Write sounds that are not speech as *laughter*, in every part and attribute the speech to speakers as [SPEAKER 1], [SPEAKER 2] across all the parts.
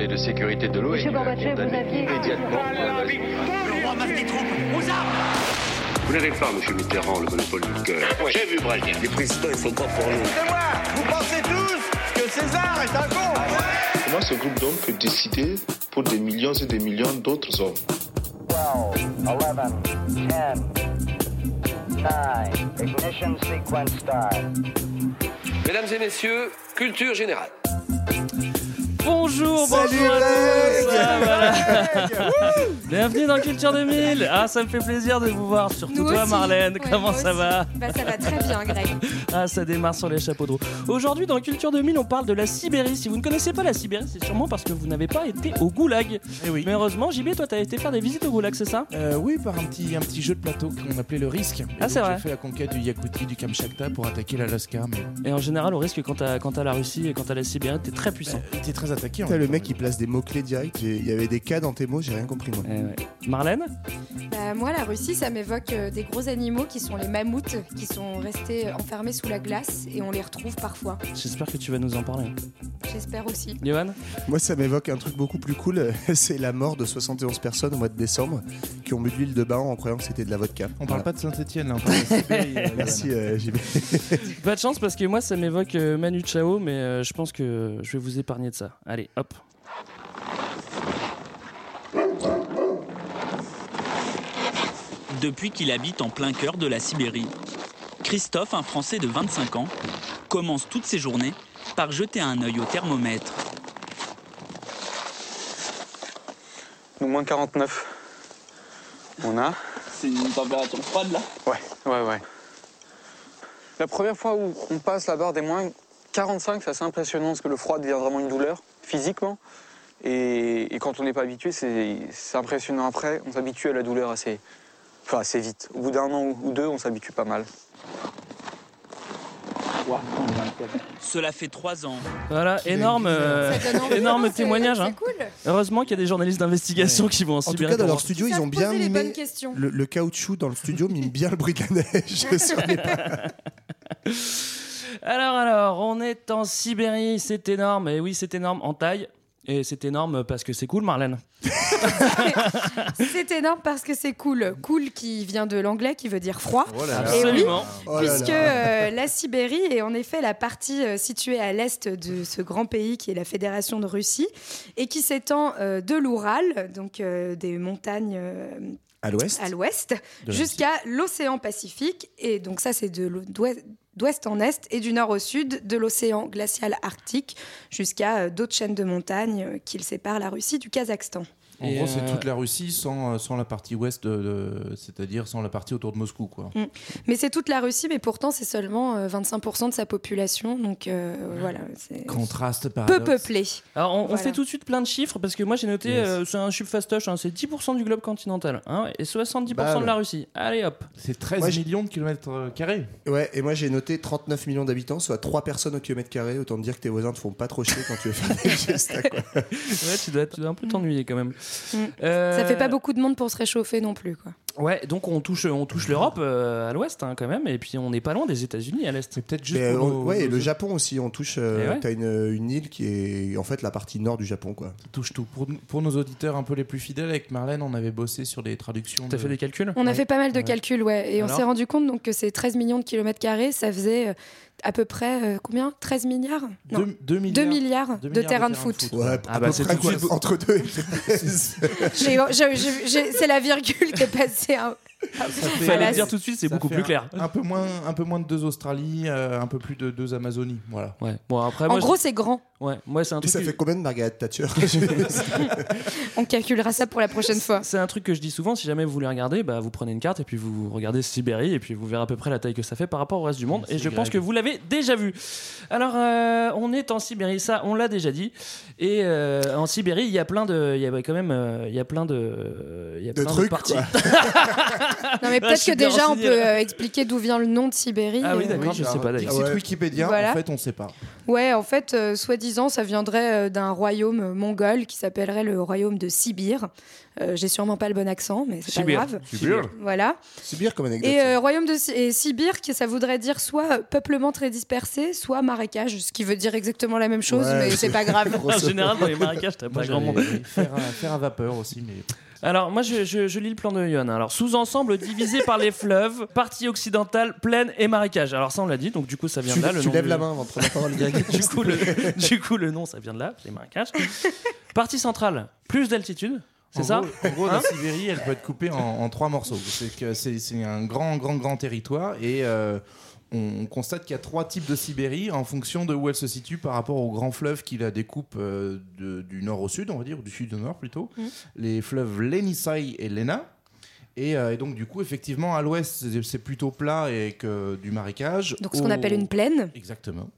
[SPEAKER 1] Conseil de sécurité de l'ONU a condamné immédiatement
[SPEAKER 2] Le roi masse des troupes aux armes
[SPEAKER 1] Vous n'avez pas, monsieur Mitterrand, le monopole du cœur. J'ai vu Brasier. Les présidents, ils sont pas pour nous.
[SPEAKER 3] C'est moi Vous pensez tous que César est un con
[SPEAKER 4] Comment ce groupe d'hommes peut décider pour des millions et des millions d'autres hommes
[SPEAKER 5] 12, 11, 10, 9, ignition sequence start.
[SPEAKER 1] Mesdames et messieurs, culture générale.
[SPEAKER 6] Bonjour,
[SPEAKER 7] Salut,
[SPEAKER 6] bonjour à tous. Ah, voilà. *laughs* Bienvenue dans Culture 2000. Ah, ça me fait plaisir de vous voir, surtout
[SPEAKER 8] Nous
[SPEAKER 6] toi,
[SPEAKER 8] aussi.
[SPEAKER 6] Marlène.
[SPEAKER 8] Ouais,
[SPEAKER 6] Comment
[SPEAKER 8] moi
[SPEAKER 6] ça
[SPEAKER 8] aussi.
[SPEAKER 6] va
[SPEAKER 8] Bah ça va très bien Greg. *laughs*
[SPEAKER 6] Ah, ça démarre sur les chapeaux de roue. Aujourd'hui, dans Culture 2000, on parle de la Sibérie. Si vous ne connaissez pas la Sibérie, c'est sûrement parce que vous n'avez pas été au Goulag.
[SPEAKER 7] Eh oui.
[SPEAKER 6] Mais heureusement, JB, toi, t'as été faire des visites au Goulag, c'est ça?
[SPEAKER 7] Euh, oui, par un petit, un petit jeu de plateau qu'on appelait le risque. Et
[SPEAKER 6] Ah,
[SPEAKER 7] donc,
[SPEAKER 6] c'est vrai.
[SPEAKER 7] J'ai fait la conquête du Yakoutie, du Kamchatka pour attaquer l'Alaska, mais
[SPEAKER 6] Et en général, au risque, quand t'as quand t'as la Russie et quand t'as la Sibérie, t'es très puissant.
[SPEAKER 7] était très attaqué.
[SPEAKER 9] Putain, le mec il place des mots-clés directs. Il y avait des cas dans tes mots, j'ai rien compris moi.
[SPEAKER 6] Eh ouais. Marlène
[SPEAKER 8] Bah, moi la Russie ça m'évoque euh, des gros animaux qui sont les mammouths qui sont restés enfermés sous la glace et on les retrouve parfois.
[SPEAKER 6] J'espère que tu vas nous en parler.
[SPEAKER 8] J'espère aussi.
[SPEAKER 6] Johan
[SPEAKER 9] Moi ça m'évoque un truc beaucoup plus cool, *laughs* c'est la mort de 71 personnes au mois de décembre qui ont bu de l'huile de bain en croyant que c'était de la vodka.
[SPEAKER 7] On
[SPEAKER 9] Voilà.
[SPEAKER 7] parle pas de Saint-Etienne, là, on parle de Sibérie. *laughs* euh,
[SPEAKER 9] Merci euh, JB.
[SPEAKER 6] Pas de chance parce que moi ça m'évoque euh, Manu Chao, mais euh, je pense que je vais vous épargner de ça. Allez, hop.
[SPEAKER 10] Depuis qu'il habite en plein cœur de la Sibérie, Christophe, un Français de 25 ans, commence toutes ses journées par jeter un œil au thermomètre.
[SPEAKER 11] Nous, moins 49. On a
[SPEAKER 10] C'est une température froide là?
[SPEAKER 11] Ouais, ouais, ouais. La première fois où on passe la barre des moins 45, c'est assez impressionnant parce que le froid devient vraiment une douleur physiquement. Et, et quand on n'est pas habitué, c'est impressionnant après. On s'habitue à la douleur assez, enfin, assez vite. Au bout d'un an ou deux, on s'habitue pas mal.
[SPEAKER 10] Cela fait trois ans.
[SPEAKER 6] Voilà, énorme, euh, énorme
[SPEAKER 8] hein,
[SPEAKER 6] témoignage. Hein.
[SPEAKER 8] cool.
[SPEAKER 6] Heureusement qu'il y a des journalistes d'investigation qui vont en,
[SPEAKER 9] En tout cas dans leur studio
[SPEAKER 8] Ils
[SPEAKER 9] ont bien mimé le, le caoutchouc dans le studio mime bien le bruit de la neige *laughs* sur les pas. *laughs*
[SPEAKER 6] Alors, alors, on est en Sibérie, c'est énorme. Et oui, c'est énorme en taille. Et c'est énorme parce que c'est cool, Marlène.
[SPEAKER 8] C'est énorme parce que c'est cool. Cool qui vient de l'anglais qui veut dire froid.
[SPEAKER 9] Oh là là.
[SPEAKER 8] Et oui,
[SPEAKER 6] Absolument.
[SPEAKER 9] Oh là là.
[SPEAKER 8] Puisque euh, la Sibérie est en effet la partie euh, située à l'est de ce grand pays qui est la Fédération de Russie et qui s'étend euh, de l'Oural, donc euh, des montagnes euh,
[SPEAKER 9] À l'ouest
[SPEAKER 8] à l'ouest, jusqu'à l'océan Pacifique. Et donc ça, c'est de l'ou- d'ouest en est et du nord au sud de l'océan glacial arctique jusqu'à euh, d'autres chaînes de montagnes euh, qui séparent la Russie du Kazakhstan.
[SPEAKER 7] En
[SPEAKER 6] Et,
[SPEAKER 7] gros, c'est
[SPEAKER 6] euh,
[SPEAKER 7] toute la Russie sans, euh, sans la partie ouest, de- de- c'est-à-dire sans la partie autour de Moscou, quoi.
[SPEAKER 8] Mais c'est toute la Russie, mais pourtant c'est seulement euh, 25% de sa population, donc euh, voilà, c'est
[SPEAKER 7] Contraste,
[SPEAKER 8] peu
[SPEAKER 7] paradoxe.
[SPEAKER 8] peuplé.
[SPEAKER 6] Alors, on, on
[SPEAKER 8] Voilà.
[SPEAKER 6] fait tout de suite plein de chiffres parce que moi j'ai noté,
[SPEAKER 7] Yes.
[SPEAKER 6] euh, c'est un chiffre fastoche, hein, c'est 10% du globe continental hein, et 70%
[SPEAKER 9] Bah,
[SPEAKER 6] de la Russie. Allez hop.
[SPEAKER 7] C'est 13
[SPEAKER 9] Moi, j'ai-
[SPEAKER 7] millions de kilomètres euh, carrés.
[SPEAKER 9] Ouais, et moi j'ai noté 39 millions d'habitants, soit 3 personnes au kilomètre carré. Autant te dire que tes voisins te font pas trop chier quand tu veux faire des *laughs* gestes. quoi.
[SPEAKER 6] Ouais, tu dois, tu dois un peu t'ennuyer quand même.
[SPEAKER 8] Mm.
[SPEAKER 6] Euh,
[SPEAKER 8] Ça fait pas beaucoup de monde pour se réchauffer non plus, quoi.
[SPEAKER 6] Ouais, donc on touche, on touche l'Europe euh, à l'ouest hein, quand même, et puis on n'est pas loin des États-Unis à l'est.
[SPEAKER 7] C'est peut-être juste pour
[SPEAKER 9] euh,
[SPEAKER 7] nos-
[SPEAKER 9] ouais, et le Japon aussi, on touche. euh,
[SPEAKER 6] Eh ouais.
[SPEAKER 9] T'as une, une île qui est en fait la partie nord du Japon, quoi.
[SPEAKER 7] Ça touche tout. Pour, pour nos auditeurs un peu les plus fidèles, avec Marlène, on avait bossé sur les traductions.
[SPEAKER 6] T'as
[SPEAKER 7] de-
[SPEAKER 6] fait des calculs?
[SPEAKER 8] On a fait pas mal de
[SPEAKER 7] Ouais.
[SPEAKER 8] calculs, ouais, et on s'est rendu compte donc que ces 13 millions de kilomètres carrés, ça faisait euh, à peu près euh, combien? 13 milliards? Non,
[SPEAKER 7] Deux- deux
[SPEAKER 8] 2
[SPEAKER 7] milliards.
[SPEAKER 8] de terrains de foot.
[SPEAKER 9] Ouais,
[SPEAKER 6] Ah
[SPEAKER 9] à
[SPEAKER 6] bah, c'est
[SPEAKER 9] entre deux et 13.
[SPEAKER 8] J'ai- j'ai- j'ai- j'ai- C'est la virgule qui est passée. hein.
[SPEAKER 7] Ça fait-
[SPEAKER 6] Fallait dire tout de suite, c'est beaucoup plus clair.
[SPEAKER 7] Un, peu moins, un peu moins de deux Australie, euh, un peu plus de deux Amazonie. Voilà.
[SPEAKER 6] Ouais. Bon après
[SPEAKER 8] En
[SPEAKER 6] moi,
[SPEAKER 8] gros, c'est grand.
[SPEAKER 6] ouais, moi c'est un
[SPEAKER 9] Et
[SPEAKER 6] truc.
[SPEAKER 9] ça
[SPEAKER 6] que-
[SPEAKER 9] fait combien de Margaret Thatcher *laughs*
[SPEAKER 8] On calculera ça pour la prochaine fois.
[SPEAKER 6] C'est un truc que je dis souvent, si jamais vous voulez regarder, bah, vous prenez une carte et puis vous regardez Sibérie et puis vous verrez à peu près la taille que ça fait par rapport au reste du monde. Et je pense que vous l'avez déjà vu. Alors, euh, on est en Sibérie, ça on l'a déjà dit. Et euh, en Sibérie, il y a plein de, il y a quand même, il y a plein de, il y a
[SPEAKER 9] De
[SPEAKER 6] plein
[SPEAKER 9] trucs,
[SPEAKER 6] parties. *laughs*
[SPEAKER 8] Non, mais
[SPEAKER 6] je
[SPEAKER 8] peut-être que déjà, on peut euh, expliquer d'où vient le nom de Sibérie.
[SPEAKER 6] Ah oui,
[SPEAKER 8] euh,
[SPEAKER 6] d'accord, je sais pas d'ailleurs.
[SPEAKER 7] Dixit
[SPEAKER 9] Ah ouais.
[SPEAKER 7] Wikipédia,
[SPEAKER 8] Voilà.
[SPEAKER 7] en fait, on sait pas.
[SPEAKER 8] Ouais, en fait, euh, soi-disant, ça viendrait euh, d'un royaume mongol qui s'appellerait le royaume de Sibir. Euh, J'ai sûrement pas le bon accent, mais c'est pas
[SPEAKER 9] Sibir.
[SPEAKER 8] grave.
[SPEAKER 9] Sibir.
[SPEAKER 8] Voilà.
[SPEAKER 9] Sibir comme anecdote.
[SPEAKER 8] Et euh, royaume de Si- et Sibir, qui ça voudrait dire soit peuplement très dispersé, soit marécage, ce qui veut dire exactement la même chose,
[SPEAKER 7] Ouais,
[SPEAKER 8] mais
[SPEAKER 7] c'est-
[SPEAKER 8] c'est pas *laughs* grave.
[SPEAKER 6] En général, dans les marécages, t'as pas grand monde.
[SPEAKER 7] Faire, à- faire à vapeur aussi, mais.
[SPEAKER 6] Alors, moi, je, je- je lis le plan de Yohan. Alors, sous-ensemble divisé par les fleuves, partie occidentale, plaine et marécage. Alors, ça, on l'a dit, donc du coup, ça vient
[SPEAKER 9] Tu,
[SPEAKER 6] de là. Le
[SPEAKER 9] tu
[SPEAKER 6] nom
[SPEAKER 9] lèves
[SPEAKER 6] du-
[SPEAKER 9] la main avant de prendre la parole, Greg. *laughs*
[SPEAKER 6] du, coup, le, du coup, le nom, ça vient de là, les marécages. Partie centrale, plus d'altitude, c'est ça
[SPEAKER 7] gros- En gros,
[SPEAKER 6] Hein
[SPEAKER 7] la Sibérie, elle peut être coupée en, en trois morceaux. C'est que c'est c'est un grand, grand, grand territoire et euh, on, on constate qu'il y a trois types de Sibérie en fonction de où elle se situe par rapport aux grands fleuves qui la découpent euh, de- du nord au sud, on va dire, ou du sud au nord plutôt.
[SPEAKER 8] Mhm.
[SPEAKER 7] Les fleuves Lenisai et Lena. Et, euh, et donc, du coup, effectivement, à l'ouest, c'est- plutôt plat et que du marécage.
[SPEAKER 8] Donc ce qu'on appelle une plaine,
[SPEAKER 7] Exactement.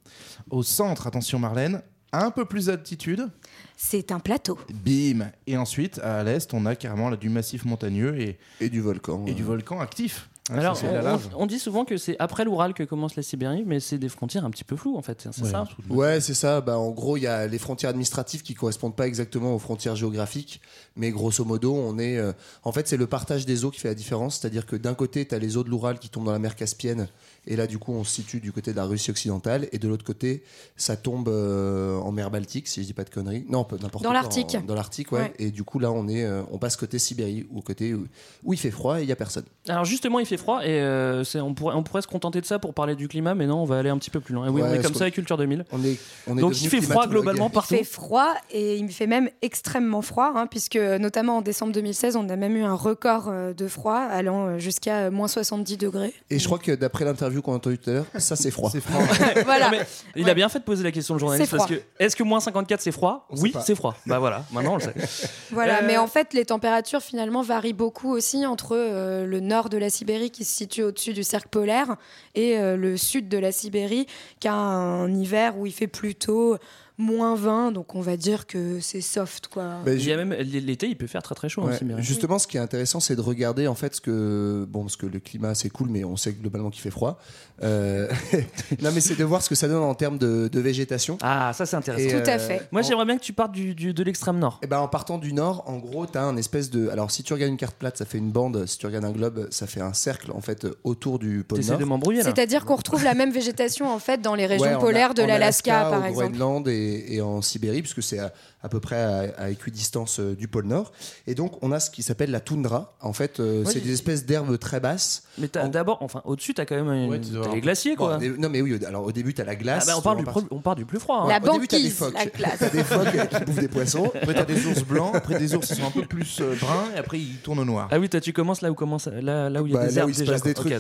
[SPEAKER 7] Au centre, attention Marlène, un peu plus d'altitude.
[SPEAKER 8] c'est un plateau.
[SPEAKER 7] Bim Et ensuite, à l'est, on a carrément là, du massif montagneux et,
[SPEAKER 9] Et du volcan.
[SPEAKER 7] et du volcan actif. Hein,
[SPEAKER 6] Alors, on,
[SPEAKER 7] lave.
[SPEAKER 6] on- on dit souvent que c'est après l'Oural que commence la Sibérie, mais c'est des frontières un petit peu floues, en fait. C'est
[SPEAKER 7] Ouais,
[SPEAKER 6] ça
[SPEAKER 9] Ouais, c'est ça. Bah, en gros, il y a les frontières administratives qui correspondent pas exactement aux frontières géographiques, mais grosso modo, on est. euh, En fait, c'est le partage des eaux qui fait la différence. C'est-à-dire que d'un côté, tu as les eaux de l'Oural qui tombent dans la mer Caspienne, et là, du coup, on se situe du côté de la Russie occidentale, et de l'autre côté, ça tombe euh, en mer Baltique, si je dis pas de conneries. Non, n'importe
[SPEAKER 8] Dans l'Arctique.
[SPEAKER 9] Dans l'Arctique, ouais.
[SPEAKER 8] Ouais.
[SPEAKER 9] Et du coup, là, on est, euh, on passe côté Sibérie, ou côté où, où il fait froid et il y a personne.
[SPEAKER 6] Alors justement, il fait froid et euh, on, pourrait, on pourrait se contenter de ça pour parler du climat, mais non, on va aller un petit peu plus loin. Et oui,
[SPEAKER 9] Ouais,
[SPEAKER 6] on est comme ça avec Culture 2000.
[SPEAKER 9] On est, on est
[SPEAKER 6] Donc il fait froid globalement
[SPEAKER 8] Il
[SPEAKER 6] partout.
[SPEAKER 8] fait froid et il fait même extrêmement froid, hein, puisque notamment en décembre 2016, on a même eu un record de froid allant jusqu'à moins 70 degrés.
[SPEAKER 9] Et je crois que d'après l'interview qu'on a entendue tout à l'heure, ça c'est froid.
[SPEAKER 7] C'est froid. *laughs*
[SPEAKER 8] voilà.
[SPEAKER 6] Non, mais il a bien fait de poser la question au journaliste parce que est-ce que moins 54 c'est froid?
[SPEAKER 9] On
[SPEAKER 6] Oui, c'est froid. Bah voilà, maintenant on le sait. *laughs*
[SPEAKER 8] Voilà,
[SPEAKER 6] Euh,
[SPEAKER 8] mais en fait, les températures finalement varient beaucoup aussi entre euh, le nord de la Sibérie qui se situe au-dessus du cercle polaire et euh, le sud de la Sibérie qui a un hiver où il fait plutôt moins 20, donc on va dire que c'est soft quoi.
[SPEAKER 9] Bah,
[SPEAKER 6] Il y a même l'été, il peut faire très très chaud
[SPEAKER 9] Ouais. Justement, ce qui est intéressant, c'est de regarder en fait ce que bon, parce que le climat c'est cool, mais on sait globalement qu'il fait froid. Euh, *laughs* non, mais c'est de voir ce que ça donne en termes de, de végétation.
[SPEAKER 6] Ah, ça c'est intéressant.
[SPEAKER 9] Et,
[SPEAKER 8] Tout à
[SPEAKER 9] euh,
[SPEAKER 8] fait.
[SPEAKER 6] Moi
[SPEAKER 9] en-
[SPEAKER 6] j'aimerais bien que tu partes du, du- de l'extrême nord.
[SPEAKER 9] eh ben, en partant du nord, en gros, tu as un espèce de. Alors, si tu regardes une carte plate, ça fait une bande. Si tu regardes un globe, ça fait un cercle en fait autour du pôle nord.
[SPEAKER 6] de m'embrouiller là.
[SPEAKER 8] C'est-à-dire qu'on retrouve la même végétation en fait dans les régions
[SPEAKER 9] Ouais, en A-
[SPEAKER 8] polaires de l'Alaska par exemple.
[SPEAKER 9] Groenland et, et en Sibérie, puisque c'est à, à peu près à, à équidistance euh, du pôle Nord. Et donc, on a ce qui s'appelle la toundra. En fait, euh,
[SPEAKER 6] Ouais,
[SPEAKER 9] c'est des espèces d'herbes très basses.
[SPEAKER 6] Mais t'as
[SPEAKER 9] En-
[SPEAKER 6] d'abord, enfin au-dessus t'as quand même une-
[SPEAKER 7] Ouais,
[SPEAKER 6] t'as
[SPEAKER 7] avoir-
[SPEAKER 6] les glaciers quoi.
[SPEAKER 9] non, mais oui, alors au début, tu as la
[SPEAKER 6] Ah
[SPEAKER 9] glace.
[SPEAKER 6] bah, on, parle du
[SPEAKER 9] reparti-
[SPEAKER 6] pro- on part du plus froid. hein.
[SPEAKER 8] La
[SPEAKER 9] au début, t'as des
[SPEAKER 8] banquise,
[SPEAKER 9] phoques.
[SPEAKER 8] la glace.
[SPEAKER 9] T'as des phoques qui bouffent des poissons. *laughs*
[SPEAKER 7] Après, t'as des ours blancs, après des ours qui sont un peu plus euh, bruns, et après ils tournent au noir.
[SPEAKER 6] Ah oui, toi tu commences là où commence là, là où il y a
[SPEAKER 9] Bah,
[SPEAKER 6] des
[SPEAKER 9] là où
[SPEAKER 6] herbes
[SPEAKER 9] il se
[SPEAKER 6] déjà.
[SPEAKER 9] passe des trucs,
[SPEAKER 8] Bah,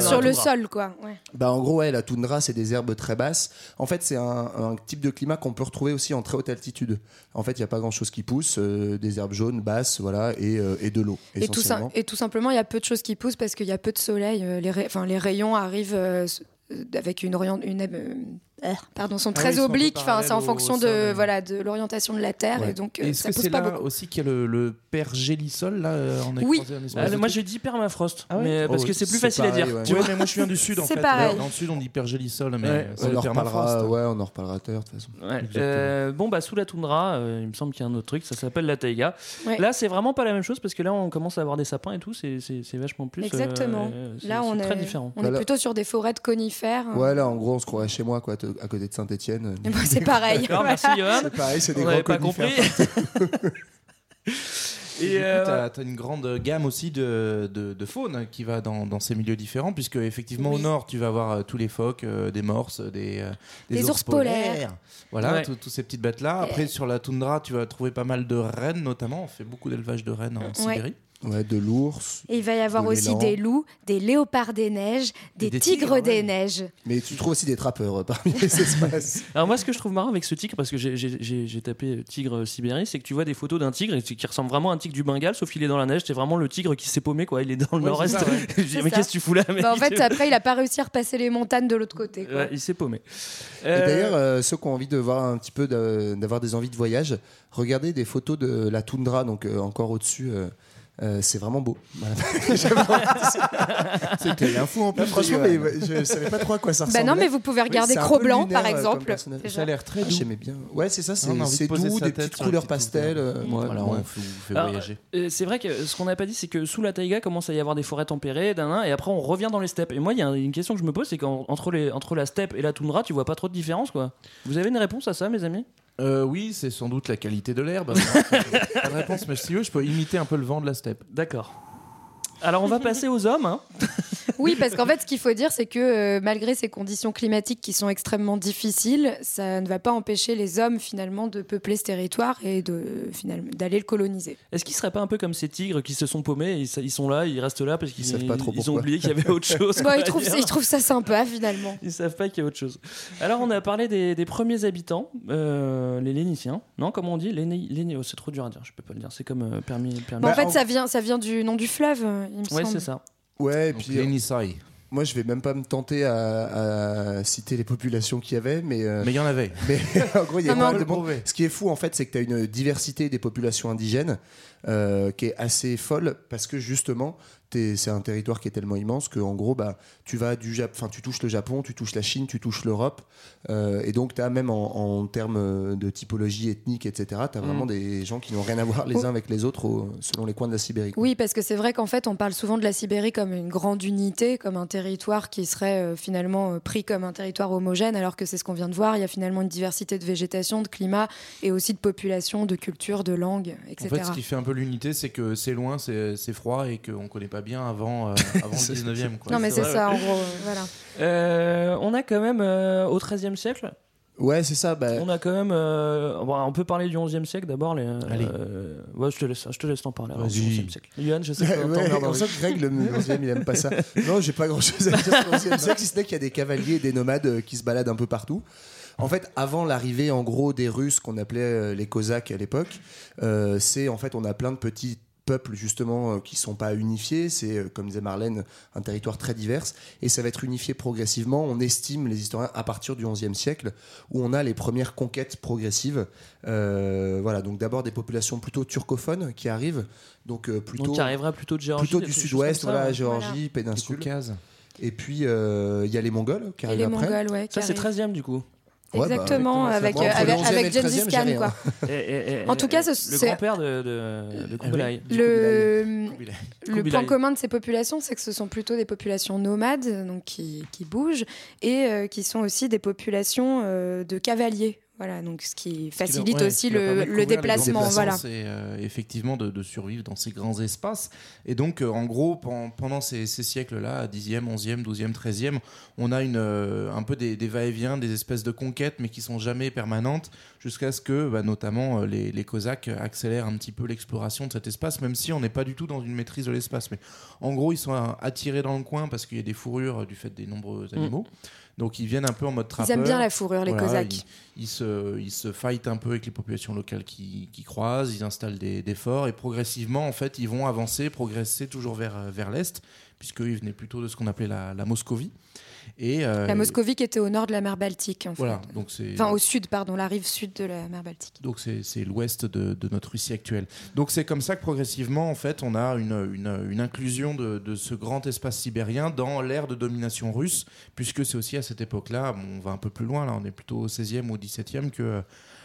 [SPEAKER 8] sur le
[SPEAKER 6] toundra.
[SPEAKER 8] sol quoi.
[SPEAKER 9] Bah, en gros, ouais, la toundra, c'est des herbes très basses. En fait, c'est un, un type de climat qu'on peut retrouver aussi en très haute altitude. En fait, il n'y a pas grand-chose qui pousse, euh, des herbes jaunes, basses, voilà, et, euh, et de l'eau.
[SPEAKER 8] Et tout, ça,
[SPEAKER 9] essentiellement.
[SPEAKER 8] et tout simplement, il y a peu de choses qui poussent parce qu'il y a peu de soleil. euh, Les, ray- les rayons arrivent avec une orientation. Une, pardon, sont
[SPEAKER 7] Ah oui,
[SPEAKER 8] très
[SPEAKER 7] ils sont un peu
[SPEAKER 8] obliques. Enfin, c'est en fonction
[SPEAKER 7] au
[SPEAKER 8] de voilà de l'orientation de la Terre
[SPEAKER 9] Ouais.
[SPEAKER 8] et donc euh,
[SPEAKER 7] Est-ce
[SPEAKER 8] ça
[SPEAKER 7] que c'est
[SPEAKER 8] pas
[SPEAKER 7] là
[SPEAKER 8] beaucoup.
[SPEAKER 7] aussi qu'il y a le, le pergélisol là euh, en
[SPEAKER 8] Oui.
[SPEAKER 6] Ah, moi j'ai dit permafrost,
[SPEAKER 7] Ah ouais
[SPEAKER 6] mais parce
[SPEAKER 7] Oh,
[SPEAKER 6] que c'est plus facile à dire.
[SPEAKER 9] ouais.
[SPEAKER 6] Tu vois
[SPEAKER 7] mais moi je viens du sud en
[SPEAKER 8] C'est
[SPEAKER 7] fait.
[SPEAKER 8] pareil.
[SPEAKER 7] Dans le sud on dit pergélisol, mais
[SPEAKER 9] on
[SPEAKER 7] le
[SPEAKER 9] en reparlera, ouais, on en reparlera tout à l'heure, de toute façon.
[SPEAKER 6] Euh, bon bah sous la toundra, euh, il me semble qu'il y a un autre truc, ça s'appelle la taïga. Là c'est vraiment pas la même chose parce que là on commence à avoir des sapins et tout, c'est c'est- c'est vachement plus. euh,
[SPEAKER 8] Exactement. Là,
[SPEAKER 6] c'est
[SPEAKER 8] on
[SPEAKER 6] très
[SPEAKER 8] est,
[SPEAKER 6] différent.
[SPEAKER 8] on est plutôt sur des forêts de conifères.
[SPEAKER 9] Ouais, là, en gros, on se croirait chez moi, quoi, à côté de Saint-Etienne.
[SPEAKER 8] Et moi, c'est pareil.
[SPEAKER 6] Merci Johan.
[SPEAKER 9] C'est pareil, c'est des
[SPEAKER 6] On
[SPEAKER 9] grands
[SPEAKER 6] n'avait pas compris. *laughs*
[SPEAKER 7] Et du coup,
[SPEAKER 6] euh,
[SPEAKER 7] as une grande gamme aussi de, de, de faune qui va dans, dans ces milieux différents, puisque effectivement au nord, tu vas avoir euh, tous les phoques, euh, des morses, des, euh,
[SPEAKER 8] Des ours polaires.
[SPEAKER 7] Voilà,
[SPEAKER 6] Ouais.
[SPEAKER 7] tous tous ces petites bêtes-là. Après, sur la toundra, tu vas trouver pas mal de rennes, notamment. On fait beaucoup d'élevage de rennes en
[SPEAKER 8] Ouais.
[SPEAKER 7] Sibérie.
[SPEAKER 9] Ouais, de l'ours.
[SPEAKER 8] Et il va y avoir
[SPEAKER 9] De
[SPEAKER 8] aussi des loups, des léopards des neiges, des,
[SPEAKER 7] des
[SPEAKER 8] tigres,
[SPEAKER 7] tigres, ouais.
[SPEAKER 8] des neiges.
[SPEAKER 9] Mais tu trouves aussi des trappeurs euh, parmi les *laughs* espèces.
[SPEAKER 6] Alors moi ce que je trouve marrant avec ce tigre, parce que j'ai- tapé tigre Sibérie, c'est que tu vois des photos d'un tigre qui ressemble vraiment à un tigre du Bengale, sauf qu'il est dans la neige, c'est vraiment le tigre qui s'est paumé quoi, il est dans le
[SPEAKER 7] Ouais,
[SPEAKER 6] nord-est. *laughs* mais qu'est-ce que tu fous là mec
[SPEAKER 8] Bah, en fait, *laughs* après, il a pas réussi à repasser les montagnes de l'autre côté. quoi.
[SPEAKER 6] Ouais, il s'est paumé. Euh,
[SPEAKER 9] d'ailleurs, euh, ceux qui ont envie de voir un petit peu, d'avoir des envies de voyage, regardez des photos de la toundra, donc euh, encore au-dessus, euh, c'est vraiment beau. Voilà.
[SPEAKER 7] C'était l'info en plus.
[SPEAKER 9] Non, franchement, mais ouais, je savais pas trop à quoi ça
[SPEAKER 8] Bah
[SPEAKER 9] ressemblait.
[SPEAKER 8] non, mais vous pouvez regarder
[SPEAKER 9] c'est un
[SPEAKER 8] Cro
[SPEAKER 9] peu
[SPEAKER 8] Blanc,
[SPEAKER 9] lunaire,
[SPEAKER 8] par
[SPEAKER 9] euh,
[SPEAKER 8] exemple.
[SPEAKER 7] Ça a l'air très
[SPEAKER 9] Ah,
[SPEAKER 7] doux.
[SPEAKER 9] J'aimais bien. Ouais, c'est ça, c'est
[SPEAKER 7] de
[SPEAKER 9] doux, des petites couleurs pastel. euh,
[SPEAKER 7] Ouais,
[SPEAKER 9] voilà, ouais.
[SPEAKER 7] on fait- vous fait
[SPEAKER 6] Alors,
[SPEAKER 7] voyager.
[SPEAKER 6] euh, c'est vrai que ce qu'on n'a pas dit, c'est que sous la taïga commence à y avoir des forêts tempérées, et après on revient dans les steppes. Et moi, il y a une question que je me pose, c'est qu'entre les, entre la steppe et la toundra, tu vois pas trop de différence, quoi. Vous avez une réponse à ça, mes amis?
[SPEAKER 7] Euh, oui, c'est sans doute la qualité de l'herbe. *laughs* de réponse, mais si veux, je peux imiter un peu le vent de la steppe.
[SPEAKER 6] D'accord. Alors on va passer aux hommes. hein. *laughs*
[SPEAKER 8] Oui, parce qu'en fait, ce qu'il faut dire, c'est que euh, malgré ces conditions climatiques qui sont extrêmement difficiles, ça ne va pas empêcher les hommes finalement de peupler ce territoire et de finalement d'aller le coloniser.
[SPEAKER 6] Est-ce qu'ils seraient pas un peu comme ces tigres qui se sont paumés et ils, ils sont là, ils restent là parce qu'ils
[SPEAKER 9] savent pas trop
[SPEAKER 6] ils ont oublié qu'il y avait autre *laughs* chose.
[SPEAKER 8] Bon, ils, trouvent,
[SPEAKER 6] dire.
[SPEAKER 8] ils trouvent ça sympa finalement.
[SPEAKER 6] Ils savent pas qu'il y a autre chose. Alors on a parlé des, des premiers habitants, euh, les Lénitiens. Non, comment on dit? Léni, Léni- oh, C'est trop dur à dire, je peux pas le dire. C'est comme euh, permis. permis.
[SPEAKER 8] En
[SPEAKER 9] Bah,
[SPEAKER 8] fait, ça vient, ça vient du nom du fleuve, il me
[SPEAKER 6] ouais,
[SPEAKER 8] semble.
[SPEAKER 6] c'est ça.
[SPEAKER 9] Ouais, et
[SPEAKER 7] Donc,
[SPEAKER 9] puis
[SPEAKER 7] Nisai.
[SPEAKER 9] moi je vais même pas me tenter à, à citer les populations qu'il y avait, mais, euh,
[SPEAKER 7] Mais il y en avait. *laughs*
[SPEAKER 9] mais en gros il y a pas de
[SPEAKER 7] prouver.
[SPEAKER 9] Ce qui est fou en fait, c'est que tu as une diversité des populations indigènes euh, qui est assez folle parce que justement c'est un territoire qui est tellement immense que en gros bah tu vas du Jap- tu touches le Japon, tu touches la Chine, tu touches l'Europe euh, et donc tu as même en, en termes de typologie ethnique etc. Tu as vraiment
[SPEAKER 6] Mm.
[SPEAKER 9] des gens qui n'ont rien à voir les
[SPEAKER 8] Oh.
[SPEAKER 9] uns avec les autres au- selon les coins de la Sibérie. quoi.
[SPEAKER 8] Oui, parce que c'est vrai qu'en fait, on parle souvent de la Sibérie comme une grande unité, comme un territoire qui serait euh, finalement euh, pris comme un territoire homogène, alors que c'est ce qu'on vient de voir. Il y a finalement une diversité de végétation, de climat et aussi de population, de culture, de langue,
[SPEAKER 7] En
[SPEAKER 8] etc.
[SPEAKER 7] fait, ce qui fait un peu l'unité, c'est que c'est loin, c'est c'est froid et qu'on connaît pas bien avant, euh, *laughs* avant le 19e. Quoi.
[SPEAKER 8] non, mais c'est ça, en gros. euh, voilà.
[SPEAKER 6] Euh, on a quand même euh, au XIIIe siècle,
[SPEAKER 9] Ouais, c'est ça. Bah,
[SPEAKER 6] on a quand même. euh, bon, on peut parler du XIe siècle d'abord. Les, euh,
[SPEAKER 7] Allez.
[SPEAKER 6] ouais, je te laisse, je te laisse t'en parler. alors, du
[SPEAKER 7] Vas-y.
[SPEAKER 6] XIe siècle. Yann, je sais que
[SPEAKER 9] Ouais, ouais, sent que Greg, le 11e, il aime pas ça. *laughs* Non, j'ai pas grand chose à dire sur le 11e siècle, si ce n'est qu'il y a des cavaliers et des nomades euh, qui se baladent un peu partout. En fait, avant l'arrivée en gros des Russes qu'on appelait euh, les Cosaques à l'époque, euh, c'est en fait on a plein de petits peuples justement euh, qui sont pas unifiés. C'est euh, comme disait Marlène un territoire très divers et ça va être unifié progressivement. On estime les historiens à partir du XIe siècle où on a les premières conquêtes progressives. Euh, voilà, donc d'abord des populations plutôt turcophones qui arrivent, donc euh, plutôt
[SPEAKER 6] Donc, qui arrivera plutôt de Géorgie.
[SPEAKER 9] plutôt du sud-ouest, voilà. Géorgie,
[SPEAKER 7] Du
[SPEAKER 9] péninsule. Et puis euh, il y a les Mongols qui
[SPEAKER 8] Et
[SPEAKER 9] arrivent
[SPEAKER 8] les
[SPEAKER 9] après.
[SPEAKER 8] Mongols, ouais. qui
[SPEAKER 6] Ça, c'est
[SPEAKER 8] arrivent.
[SPEAKER 6] 13e du coup.
[SPEAKER 9] Ouais, bah,
[SPEAKER 8] Exactement, avec, euh, avec,
[SPEAKER 9] 11e et
[SPEAKER 8] avec
[SPEAKER 9] le
[SPEAKER 8] Gengis
[SPEAKER 9] 13e,
[SPEAKER 8] Khan, quoi.
[SPEAKER 6] Et- et- et-
[SPEAKER 8] En tout cas,
[SPEAKER 6] le
[SPEAKER 8] c'est-
[SPEAKER 6] grand-père de, de, de Kublai.
[SPEAKER 8] Le, point commun de ces populations, c'est que ce sont plutôt des populations nomades, donc qui, qui bougent, et euh, qui sont aussi des populations euh, de cavaliers. Voilà, donc ce qui facilite
[SPEAKER 7] Ouais,
[SPEAKER 8] aussi
[SPEAKER 7] qui leur
[SPEAKER 8] le, déplacement. Voilà.
[SPEAKER 7] C'est euh, effectivement de, de survivre dans ces grands espaces. Et donc, euh, en gros, pen- pendant ces, ces siècles-là, 10e, 11e, 12e, 13e, on a une, euh, un peu des, des va-et-vient, des espèces de conquêtes, mais qui sont jamais permanentes, jusqu'à ce que, bah, notamment, les, les Cosaques accélèrent un petit peu l'exploration de cet espace, même si on n'est pas du tout dans une maîtrise de l'espace. Mais en gros, ils sont attirés dans le coin parce qu'il y a des fourrures du fait des nombreux animaux. Donc, ils viennent un peu en mode
[SPEAKER 8] Ils
[SPEAKER 7] trappeur.
[SPEAKER 8] aiment bien la fourrure, les
[SPEAKER 7] Voilà,
[SPEAKER 8] Cosaques.
[SPEAKER 7] Ils, ils se, ils se fightent un peu avec les populations locales qui, qui croisent, ils installent des, des forts et progressivement, en fait, ils vont avancer, progresser toujours vers, vers l'est, puisqu'ils venaient plutôt de ce qu'on appelait la, la Moscovie. Et, euh,
[SPEAKER 8] La Moscovie qui était au nord de la mer Baltique, en
[SPEAKER 7] Voilà,
[SPEAKER 8] fait.
[SPEAKER 7] donc c'est.
[SPEAKER 8] Enfin, au sud, pardon, la rive sud de la mer Baltique.
[SPEAKER 7] Donc c'est c'est l'ouest de, de notre Russie actuelle. Donc c'est comme ça que progressivement, en fait, on a une, une, une inclusion de, de ce grand espace sibérien dans l'ère de domination russe, puisque c'est aussi à cette époque-là, bon, on va un peu plus loin, là, on est plutôt au 16e ou au 17e, que euh,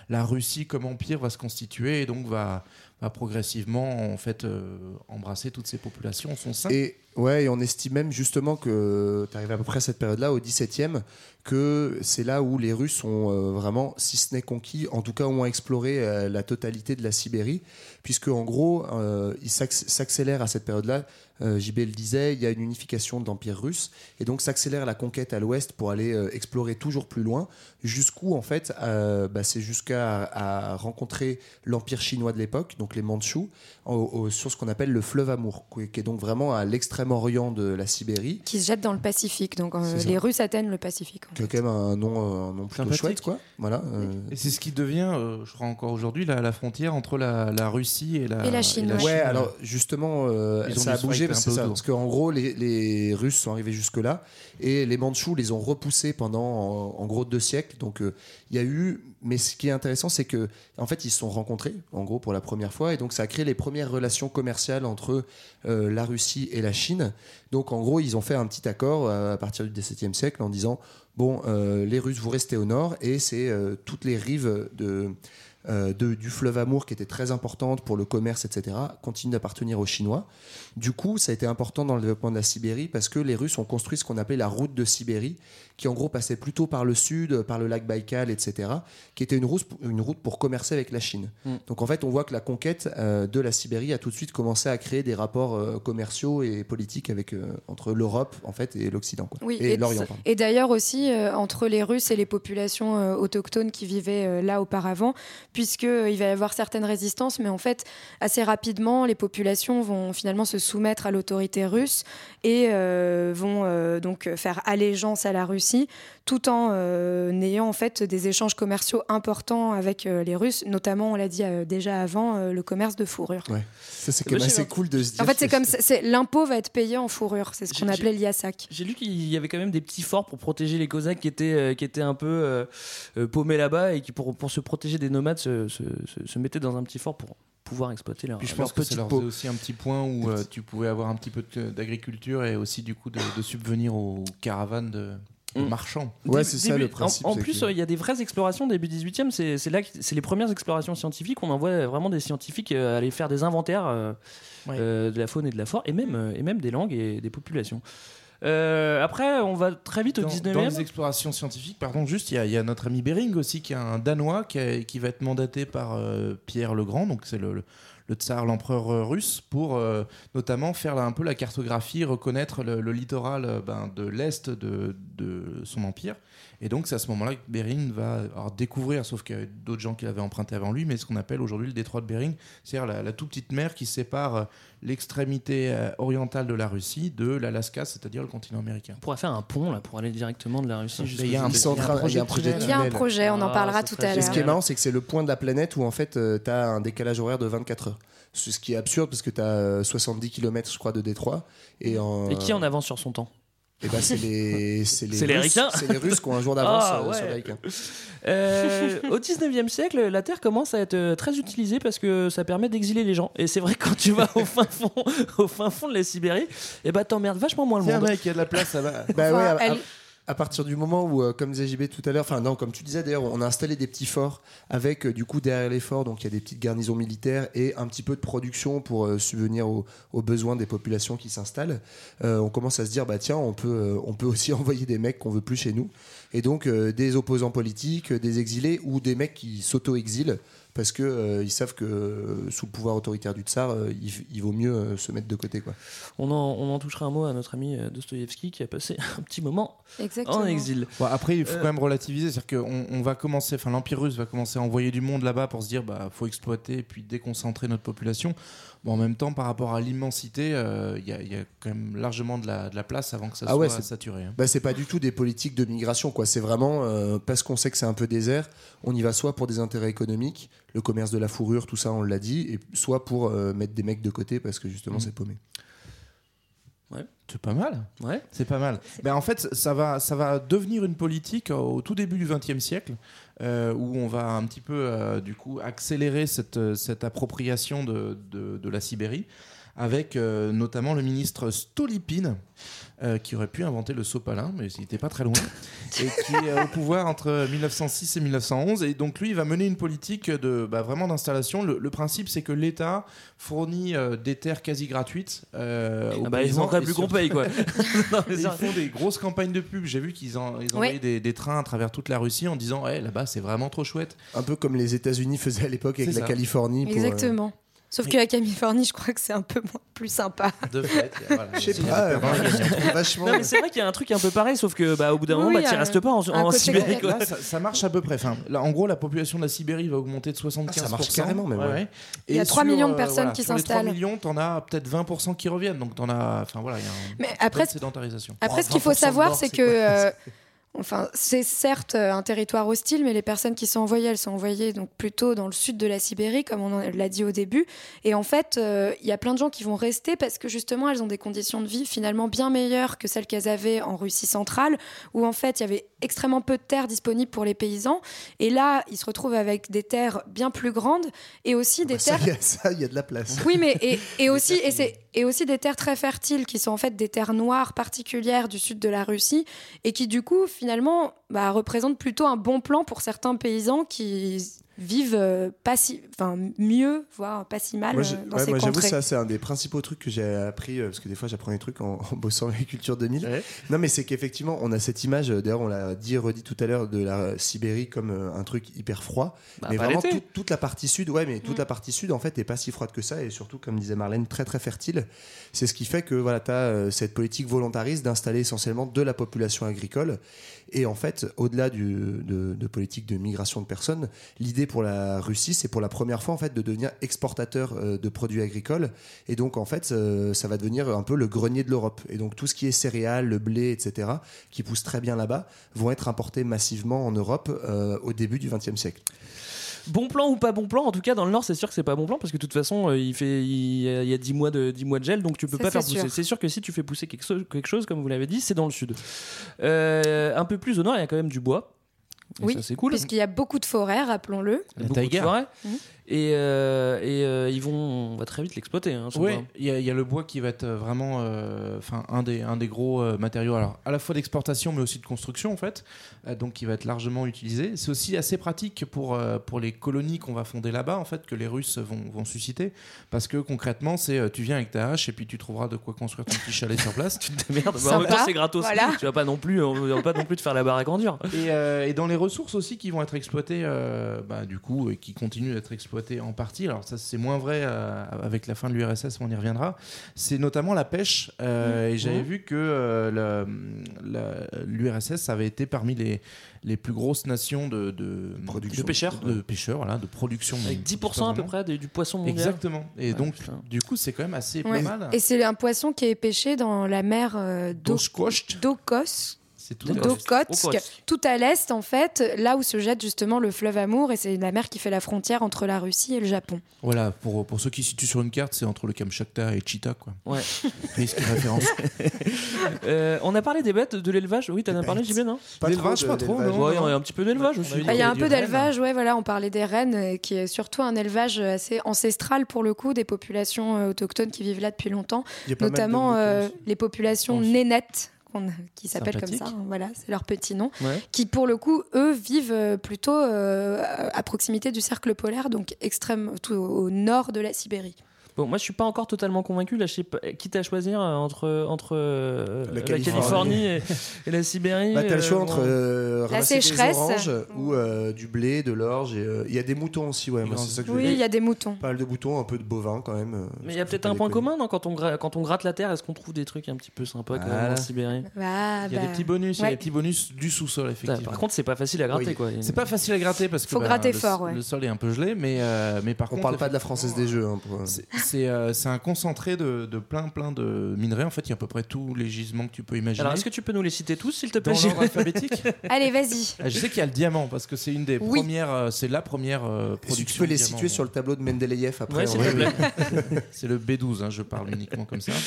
[SPEAKER 7] la Russie comme empire va se constituer et donc va, va progressivement en fait euh, embrasser toutes ces populations en son sein.
[SPEAKER 9] Et ouais, et on estime même justement que tu arrives à peu près à cette période-là, au 17e, que c'est là où les Russes ont euh, vraiment, si ce n'est conquis, en tout cas ont exploré euh, la totalité de la Sibérie, puisque en gros, euh, ils s'acc- s'accélèrent à cette période-là. Euh, JB le disait, il y a une unification de l'empire russe, et donc s'accélère la conquête à l'ouest pour aller euh, explorer toujours plus loin, jusqu'où en fait, euh, bah, c'est jusqu'à à rencontrer l'empire chinois de l'époque, donc les Mandchous, au- au- sur ce qu'on appelle le fleuve Amour, qui qui est donc vraiment à l'extrême orient de la Sibérie,
[SPEAKER 8] Qui se jettent dans le Pacifique. Donc, euh,
[SPEAKER 9] C'est
[SPEAKER 8] les Russes atteignent le Pacifique. fait.
[SPEAKER 9] quand même un nom, euh, un nom plutôt
[SPEAKER 7] Sympathique.
[SPEAKER 9] chouette, quoi. Voilà. euh,
[SPEAKER 7] Et c'est ce qui devient, euh, je crois encore aujourd'hui, la, la frontière entre la, la Russie et la,
[SPEAKER 8] Et la Chine,
[SPEAKER 9] Ouais, alors justement, euh, ça a bougé c'est ça.
[SPEAKER 7] autour.
[SPEAKER 9] Parce qu'en gros, les, les Russes sont arrivés jusque-là et les Mandchous les ont repoussés pendant en, en gros deux siècles. Donc euh, il y a eu. Mais ce qui est intéressant, c'est que en fait, ils se sont rencontrés, en gros, pour la première fois. Et donc, ça a créé les premières relations commerciales entre euh, la Russie et la Chine. Donc, en gros, ils ont fait un petit accord euh, à partir du XVIIe siècle en disant bon, euh, les Russes, vous restez au nord et c'est toutes les rives de, euh, de- du fleuve Amour qui étaient très importantes pour le commerce, etc., continuent d'appartenir aux Chinois. Du coup, ça a été important dans le développement de la Sibérie parce que les Russes ont construit ce qu'on appelait la route de Sibérie, qui en gros passait plutôt par le sud, par le lac Baïkal, etc., qui était une route, une route pour commercer avec la Chine.
[SPEAKER 6] Mm.
[SPEAKER 9] Donc en fait, on voit que la conquête euh, de la Sibérie a tout de suite commencé à créer des rapports euh, commerciaux et politiques avec, euh, entre l'Europe en fait, et l'Occident. quoi.
[SPEAKER 8] Oui,
[SPEAKER 9] et, l'Orient.
[SPEAKER 8] d-
[SPEAKER 9] pardon.
[SPEAKER 8] Et d'ailleurs aussi euh, entre les Russes et les populations euh, autochtones qui vivaient euh, là auparavant, puisqu'il va y avoir certaines résistances, mais en fait, assez rapidement, les populations vont finalement se soumettre à l'autorité russe et euh, vont euh, donc faire allégeance à la Russie, tout en euh, ayant en fait des échanges commerciaux importants avec euh, les Russes, notamment, on l'a dit euh, déjà avant, euh, le commerce de fourrure.
[SPEAKER 9] Ouais. Ça, c'est quand même assez cool de se dire.
[SPEAKER 8] En fait, c'est comme l'impôt va être payé en fourrure, c'est ce qu'on appelait l'IASAC.
[SPEAKER 6] J'ai lu qu'il y avait quand même des petits forts pour protéger les Cosaques qui étaient, euh, qui étaient un peu paumés là-bas et qui, pour, pour se protéger des nomades, se, se- se- se mettaient dans un petit fort pour pouvoir exploiter leur,
[SPEAKER 7] Puis je
[SPEAKER 6] leur
[SPEAKER 7] pense que ça leur faisait aussi un petit point où euh, tu pouvais avoir un petit peu d'agriculture et aussi du coup de, de subvenir aux caravanes de, de
[SPEAKER 6] Mm.
[SPEAKER 7] marchands.
[SPEAKER 9] Ouais, c'est ça le principe.
[SPEAKER 6] En, plus,
[SPEAKER 9] que-
[SPEAKER 6] euh, il y a des vraies explorations début 18e. C'est c'est là que c'est les premières explorations scientifiques. On envoie vraiment des scientifiques euh, aller faire des inventaires euh,
[SPEAKER 7] Ouais.
[SPEAKER 6] euh, de la faune et de la flore, et même, et même des langues et des populations. Euh, après, on va très vite au
[SPEAKER 7] Dans,
[SPEAKER 6] 19e.
[SPEAKER 7] dans les explorations scientifiques, pardon, juste, il y, a- il y a notre ami Bering aussi, qui est un Danois, qui, a- qui va être mandaté par euh, Pierre le Grand, donc c'est le, le, le tsar, l'empereur euh, russe, pour euh, notamment faire là, un peu la cartographie, reconnaître le, le littoral ben, de l'Est de, de son empire. Et donc, c'est à ce moment-là que Bering va alors, découvrir, sauf qu'il y a d'autres gens qui l'avaient emprunté avant lui, mais ce qu'on appelle aujourd'hui le détroit de Bering, c'est-à-dire la, la toute petite mer qui sépare l'extrémité euh, orientale de la Russie de l'Alaska, c'est-à-dire le continent américain.
[SPEAKER 6] On pourrait faire un pont là pour aller directement de la Russie jusqu'au
[SPEAKER 7] il y a un-
[SPEAKER 9] projet de
[SPEAKER 8] Il y a un projet, on en
[SPEAKER 6] Ah,
[SPEAKER 8] parlera tout à l'heure.
[SPEAKER 9] ce qui est marrant, c'est que c'est le point de la planète où en fait tu as un décalage horaire de 24 heures. Ce ce qui est absurde parce que tu as 70 km, je crois, de Détroit. Et, en...
[SPEAKER 6] Et qui en avance sur son temps?
[SPEAKER 9] Eh ben, c'est les, c'est les,
[SPEAKER 6] C'est les
[SPEAKER 9] Russes, les Russes qui ont un jour d'avance
[SPEAKER 6] Ah,
[SPEAKER 9] euh,
[SPEAKER 6] ouais.
[SPEAKER 9] sur les Ricains.
[SPEAKER 6] Euh, au 19e siècle, la Terre commence à être euh, très utilisée parce que ça permet d'exiler les gens. Et c'est vrai que quand tu vas au fin fond, *laughs* au fin fond de la Sibérie, et bah t'emmerdes vachement moins le
[SPEAKER 7] Tiens,
[SPEAKER 6] monde.
[SPEAKER 7] mec, il y a de la place là-bas.
[SPEAKER 9] Bah
[SPEAKER 8] Enfin,
[SPEAKER 9] ouais, à,
[SPEAKER 8] elle-
[SPEAKER 9] à- à partir du moment où, euh, comme disait tout à l'heure, enfin non, comme tu disais d'ailleurs, on a installé des petits forts avec euh, du coup derrière les forts, donc il y a des petites garnisons militaires et un petit peu de production pour euh, subvenir aux, besoins des populations qui s'installent. On commence à se dire bah tiens, on peut, aussi *laughs* envoyer des mecs qu'on veut plus chez nous et donc des opposants politiques, des exilés ou des mecs qui s'auto-exilent parce que euh, ils savent que euh, sous le pouvoir autoritaire du tsar, euh, il, il vaut mieux euh, se mettre de côté quoi.
[SPEAKER 6] On en, on en touchera un mot à notre ami Dostoïevski qui a passé *laughs* un petit moment
[SPEAKER 8] Exactement.
[SPEAKER 6] en exil.
[SPEAKER 7] Bon, après, il faut
[SPEAKER 6] Euh,
[SPEAKER 7] quand même relativiser, c'est-à-dire qu'on on va commencer, enfin l'Empire russe va commencer à envoyer du monde là-bas pour se dire, bah faut exploiter et puis déconcentrer notre population. Bon, en même temps, par rapport à l'immensité, euh, il y, a- il y a quand même largement de la, de la place avant que ça
[SPEAKER 9] Ah
[SPEAKER 7] soit
[SPEAKER 9] ouais,
[SPEAKER 7] saturé. hein.
[SPEAKER 9] Bah, c'est pas du tout des politiques de migration, quoi. C'est vraiment euh, parce qu'on sait que c'est un peu désert, on y va soit pour des intérêts économiques, le commerce de la fourrure, tout ça, on l'a dit, et soit pour euh, mettre des mecs de côté parce que justement
[SPEAKER 7] Mhm.
[SPEAKER 9] c'est paumé.
[SPEAKER 7] C'est pas mal.
[SPEAKER 6] Ouais.
[SPEAKER 7] C'est pas mal. Ben, en fait, ça va, ça va devenir une politique au tout début du XXe siècle, euh, où on va un petit peu, euh, du coup, accélérer cette, euh, cette appropriation de, de- de la Sibérie, avec euh, notamment le ministre Stolypine, euh, qui aurait pu inventer le sopalin, mais il n'était pas très loin, *laughs* et qui est au pouvoir entre 1906 et 1911. Et donc lui, il va mener une politique de bah, vraiment d'installation. Le, le principe, c'est que l'État fournit euh, des terres quasi gratuites. euh, aux
[SPEAKER 6] Ah bah, ils
[SPEAKER 7] et
[SPEAKER 6] plus qu'on paye quoi. *laughs* Non,
[SPEAKER 7] ils font des grosses campagnes de pub. J'ai vu qu'ils en, ils
[SPEAKER 8] Ouais.
[SPEAKER 7] envoyaient des, des trains à travers toute la Russie en disant ouais, là-bas c'est vraiment trop chouette.
[SPEAKER 9] Un peu comme les États-Unis faisaient à l'époque avec la
[SPEAKER 7] ça.
[SPEAKER 9] Californie. pour, euh,
[SPEAKER 8] Exactement. Sauf que la Californie, je crois que c'est un peu moins- plus sympa.
[SPEAKER 7] De fait, voilà, *laughs*
[SPEAKER 9] Je sais pas, vachement.
[SPEAKER 6] Non mais c'est vrai qu'il y a un truc un peu pareil, sauf que bah, au bout d'un
[SPEAKER 8] Oui,
[SPEAKER 6] moment, bah,
[SPEAKER 8] un-
[SPEAKER 6] restes pas en, Sibérie.
[SPEAKER 8] conquête.
[SPEAKER 6] Quoi.
[SPEAKER 7] Là, ça, ça marche à peu près. Enfin, là, en gros, la population de la Sibérie va augmenter de 75%.
[SPEAKER 9] Ah, ça marche carrément, même, ouais.
[SPEAKER 8] Il y a
[SPEAKER 7] Et
[SPEAKER 8] 3
[SPEAKER 7] sur,
[SPEAKER 8] millions de
[SPEAKER 7] euh,
[SPEAKER 8] personnes
[SPEAKER 7] voilà,
[SPEAKER 8] qui
[SPEAKER 7] sur les 3
[SPEAKER 8] s'installent.
[SPEAKER 7] millions, t'en as peut-être 20% qui reviennent. Donc t'en as. Enfin voilà, il y a un
[SPEAKER 8] Mais
[SPEAKER 7] une
[SPEAKER 8] après,
[SPEAKER 7] sédentarisation.
[SPEAKER 8] Après,
[SPEAKER 9] Oh,
[SPEAKER 8] ce qu'il faut
[SPEAKER 9] 20% de
[SPEAKER 8] savoir, c'est que euh, *laughs* Enfin, c'est certes euh, un territoire hostile, mais les personnes qui sont envoyées, elles sont envoyées donc plutôt dans le sud de la Sibérie, comme on l'a dit au début. Et en fait, euh, il y a plein de gens qui vont rester parce que justement, elles ont des conditions de vie finalement bien meilleures que celles qu'elles avaient en Russie centrale, où en fait, il y avait extrêmement peu de terres disponibles pour les paysans. Et là, ils se retrouvent avec des terres bien plus grandes et aussi des
[SPEAKER 9] Bah, ça,
[SPEAKER 8] terres
[SPEAKER 9] il y a- ça, il y a de la place.
[SPEAKER 8] oui, mais et, *laughs* et aussi et c'est et aussi des terres très fertiles qui sont en fait des terres noires particulières du sud de la Russie et qui du coup finalement bah, représentent plutôt un bon plan pour certains paysans qui vivent euh, pas si, enfin mieux, voire pas si mal
[SPEAKER 9] Moi,
[SPEAKER 8] euh, dans
[SPEAKER 9] ouais,
[SPEAKER 8] ces
[SPEAKER 9] moi, j'avoue, ça, c'est un des principaux trucs que j'ai appris, euh, parce que des fois, j'apprends des trucs en, en bossant avec *laughs* Culture 2000. Non, mais c'est qu'effectivement, on a cette image, d'ailleurs, on l'a dit et redit tout à l'heure, de la Sibérie comme un truc hyper froid.
[SPEAKER 6] Bah,
[SPEAKER 9] mais vraiment, toute la partie sud, ouais, mais toute
[SPEAKER 8] Mm.
[SPEAKER 9] la partie sud, en fait, n'est pas si froide que ça, et surtout, comme disait Marlène, très, très fertile. C'est ce qui fait que, voilà, tu as cette politique volontariste d'installer essentiellement de la population agricole. Et en fait, au-delà de, de politique de migration de personnes, l'idée pour la Russie, c'est pour la première fois en fait de devenir exportateur euh, de produits agricoles. Et donc en fait, euh, ça va devenir un peu le grenier de l'Europe. Et donc tout ce qui est céréales, le blé, etc., qui pousse très bien là-bas, vont être importés massivement en Europe euh, au début du XXe siècle.
[SPEAKER 6] Bon plan ou pas bon plan, en tout cas dans le nord c'est sûr que c'est pas bon plan parce que de toute façon euh, il fait il y a- il y a 10 mois de 10 mois de gel donc tu peux
[SPEAKER 8] Ça,
[SPEAKER 6] pas faire
[SPEAKER 8] c'est
[SPEAKER 6] pousser. C'est sûr que si tu fais pousser quelque chose, quelque chose comme vous l'avez dit, c'est dans le sud. Euh, un peu plus au nord, il y a quand même du bois. Et
[SPEAKER 8] Oui,
[SPEAKER 6] ça c'est cool.
[SPEAKER 8] puisqu'il y a beaucoup de forêts, rappelons-le.
[SPEAKER 6] Il y a beaucoup de
[SPEAKER 7] taïga.
[SPEAKER 6] forêts. Et, euh, et euh, ils vont on va très vite l'exploiter hein,
[SPEAKER 7] Oui, il y, a- il y a le bois qui va être euh, vraiment euh, enfin un, des, un des gros euh, matériaux, alors à la fois d'exportation mais aussi de construction en fait, euh, donc qui va être largement utilisé. C'est aussi assez pratique pour, euh, pour les colonies qu'on va fonder là-bas en fait, que les Russes vont, vont susciter, parce que concrètement c'est euh, tu viens avec ta hache et puis tu trouveras de quoi construire ton petit chalet sur place. *laughs*
[SPEAKER 6] tu te démerdes. Bah, en
[SPEAKER 8] Sympa,
[SPEAKER 6] même temps c'est gratos.
[SPEAKER 8] voilà.
[SPEAKER 6] Tu vas pas non plus on va pas non plus te faire la baraque en dur.
[SPEAKER 7] Et, euh, et dans les ressources aussi qui vont être exploitées, euh, bah, du coup, et qui continuent d'être exploitées en partie, alors ça c'est moins vrai euh, avec la fin de l'URSS, on y reviendra, c'est notamment la pêche. Euh, Et j'avais
[SPEAKER 6] Mhm.
[SPEAKER 7] vu que euh, l'URSS avait été parmi les, les plus grosses nations de, de,
[SPEAKER 9] Production.
[SPEAKER 6] De pêcheurs.
[SPEAKER 7] de pêcheurs, voilà, de production.
[SPEAKER 6] Avec
[SPEAKER 7] mais
[SPEAKER 6] 10% à peu près du poisson mondial.
[SPEAKER 7] Exactement. Et
[SPEAKER 6] Ouais,
[SPEAKER 7] donc,
[SPEAKER 6] putain.
[SPEAKER 7] du coup, c'est quand même assez
[SPEAKER 8] Ouais.
[SPEAKER 7] pas mal.
[SPEAKER 8] Et c'est un poisson qui est pêché dans la mer euh, d'O-
[SPEAKER 7] Doskosht,
[SPEAKER 8] d'Okos.
[SPEAKER 7] C'est tout.
[SPEAKER 8] D'Okotsk, à l'est en fait, là où se jette justement le fleuve Amour et c'est la mer qui fait la frontière entre la Russie et le Japon.
[SPEAKER 7] Voilà, pour, pour ceux qui situent sur une carte, c'est entre le Kamchatka et Chita, quoi.
[SPEAKER 6] Ouais. *laughs*
[SPEAKER 7] Risque de référence. *laughs*
[SPEAKER 6] Euh, on a parlé des bêtes, de l'élevage. Oui, t'en as
[SPEAKER 9] Des
[SPEAKER 6] parlé. JB, non
[SPEAKER 9] Pas
[SPEAKER 7] L'élevage,
[SPEAKER 9] trop
[SPEAKER 7] pas non.
[SPEAKER 6] Ouais, il y a un petit peu d'élevage aussi.
[SPEAKER 7] On
[SPEAKER 8] Bah, Il y a un peu d'élevage, ouais, voilà, on parlait des rennes, euh, qui est surtout un élevage assez ancestral pour le coup, des populations euh, autochtones qui vivent là depuis longtemps, notamment euh, les populations nénettes, qu'on- qui s'appellent comme ça, hein, voilà, c'est leur petit nom,
[SPEAKER 6] Ouais.
[SPEAKER 8] qui pour le coup, eux, vivent euh, plutôt euh, à proximité du cercle polaire, donc extrême, tout au nord de la Sibérie.
[SPEAKER 6] Bon, moi, je suis pas encore totalement convaincu. Là, je sais pas, quitte à choisir euh, entre, entre euh,
[SPEAKER 9] La
[SPEAKER 6] la
[SPEAKER 9] Californie.
[SPEAKER 6] Et, et la Sibérie.
[SPEAKER 9] Bah, t'as le choix
[SPEAKER 6] euh,
[SPEAKER 9] entre des
[SPEAKER 8] sécheresse.
[SPEAKER 9] oranges ou euh, du blé, de l'orge. euh, Il y a des moutons aussi, ouais. Moi, ça que
[SPEAKER 8] Oui, il y a des moutons.
[SPEAKER 9] Pas mal de moutons, un peu de bovins quand même.
[SPEAKER 6] Mais il y a peut-être un point commun, non quand on, gra- quand on gratte la terre, est-ce qu'on trouve des trucs un petit peu sympas quand même
[SPEAKER 7] Voilà.
[SPEAKER 6] en Sibérie?
[SPEAKER 8] Ah,
[SPEAKER 7] Il y a
[SPEAKER 8] bah,
[SPEAKER 7] des petits bonus, il y a des petits bonus du sous-sol, effectivement.
[SPEAKER 6] Par contre, c'est pas facile à gratter,
[SPEAKER 9] Oui.
[SPEAKER 6] quoi.
[SPEAKER 7] c'est pas facile à gratter parce que
[SPEAKER 8] Faut
[SPEAKER 7] bah,
[SPEAKER 8] gratter
[SPEAKER 7] le,
[SPEAKER 8] fort, ouais.
[SPEAKER 7] le sol est un peu gelé, mais, mais par
[SPEAKER 9] On
[SPEAKER 7] contre.
[SPEAKER 9] parle pas de la française des jeux.
[SPEAKER 7] C'est euh, c'est un concentré de, de plein plein de minerais. En fait, il y a à peu près tous les gisements que tu peux imaginer.
[SPEAKER 6] Alors, est-ce que tu peux nous les citer tous, s'il te plaît
[SPEAKER 7] dans l'ordre alphabétique *laughs*
[SPEAKER 8] Allez, vas-y.
[SPEAKER 7] Ah, Je sais qu'il y a le diamant parce que c'est une des
[SPEAKER 8] Oui.
[SPEAKER 7] premières, euh, c'est la première euh, production.
[SPEAKER 9] tu peux les
[SPEAKER 7] diamant
[SPEAKER 9] situer sur le tableau de Mendeleïev après
[SPEAKER 6] Ouais. *laughs*
[SPEAKER 7] C'est le B12, hein, je parle uniquement comme ça. *laughs*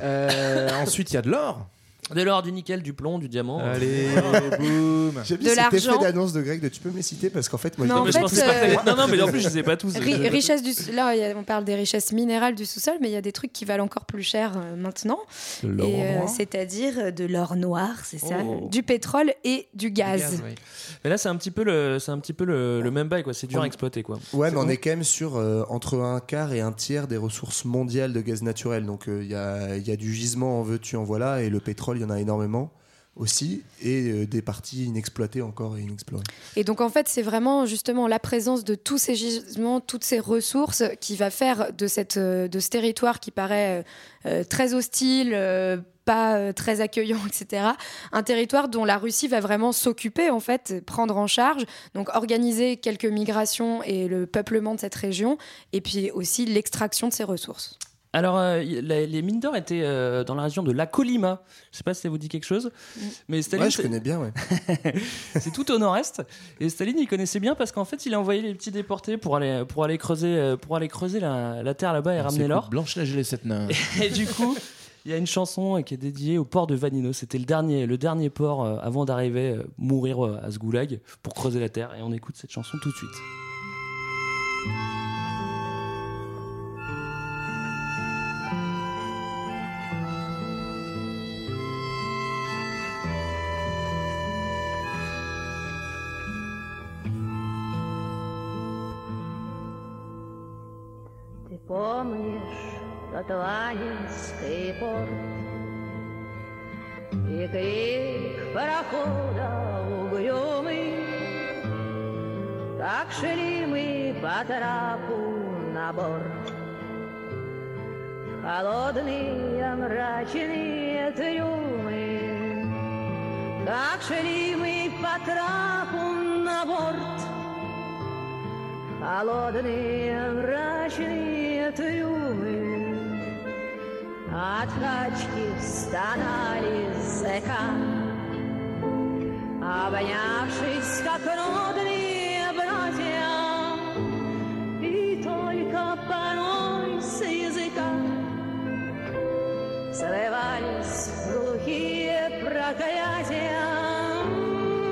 [SPEAKER 7] Euh, ensuite, il y a de l'or.
[SPEAKER 6] De l'or, du nickel, du plomb, du diamant.
[SPEAKER 7] Allez, *laughs* boum.
[SPEAKER 9] J'aime
[SPEAKER 8] De
[SPEAKER 9] cet effet
[SPEAKER 8] l'argent.
[SPEAKER 9] d'annonce de Greg de tu peux me les citer parce qu'en fait moi
[SPEAKER 8] Non,
[SPEAKER 9] je
[SPEAKER 8] en
[SPEAKER 6] mais
[SPEAKER 8] fait,
[SPEAKER 6] je pensais pas
[SPEAKER 8] euh,
[SPEAKER 6] Non, non, mais en plus, je les ai pas tous.
[SPEAKER 8] Ri- richesse du là il y a- on parle des richesses minérales du sous-sol mais il y a des trucs qui valent encore plus cher euh, maintenant
[SPEAKER 7] De l'or
[SPEAKER 8] et euh,
[SPEAKER 7] noir.
[SPEAKER 8] c'est-à-dire euh, de l'or noir c'est ça
[SPEAKER 6] Oh.
[SPEAKER 8] du pétrole et du gaz.
[SPEAKER 6] Mais là, c'est un petit peu le, c'est un petit peu le, le même bail, quoi. C'est dur à exploiter, quoi.
[SPEAKER 9] Ouais, mais on
[SPEAKER 6] bon.
[SPEAKER 9] est quand même sur euh, entre un quart et un tiers des ressources mondiales de gaz naturel. Donc euh, il y, a, il y a du gisement en veux-tu, en voilà, et le pétrole, il y en a énormément aussi, et euh, des parties inexploitées encore et inexplorées.
[SPEAKER 8] et donc en fait c'est vraiment justement la présence de tous ces gisements toutes ces ressources qui va faire de cette euh, de ce territoire qui paraît euh, très hostile pas très accueillant, *laughs* etc. Un territoire dont la Russie va vraiment s'occuper, en fait, prendre en charge, donc organiser quelques migrations et le peuplement de cette région, et puis aussi l'extraction de ses ressources.
[SPEAKER 6] Alors, euh, la- les mines d'or étaient euh, dans la région de la Colima. Je sais pas si ça vous dit quelque chose. Mais Staline,
[SPEAKER 9] Ouais, je
[SPEAKER 6] c'est-
[SPEAKER 9] connais bien, ouais. *laughs*
[SPEAKER 6] c'est tout au nord-est. Et Staline, il connaissait bien parce qu'en fait, il a envoyé les petits déportés pour aller, pour aller creuser, euh, pour aller creuser la, la terre là-bas et ramener l'or.
[SPEAKER 7] Blanche-Neige et les sept nains. *laughs*
[SPEAKER 6] Et du coup, il y a une chanson qui est dédiée au port de Vanino. C'était le dernier, le dernier port euh, avant d'arriver euh, mourir euh, à ce goulag pour creuser la terre. Et on écoute cette chanson tout de suite.
[SPEAKER 12] Тот Ванинский порт. И крик парохода угрюмый Как шли мы по трапу на борт. Холодные мрачные трюмы Как шли мы по трапу на борт. Холодные мрачные трюмы От качки стонали зэка. Обнявшись, как родные братья И только порой с языка Срывались глухие проклятия.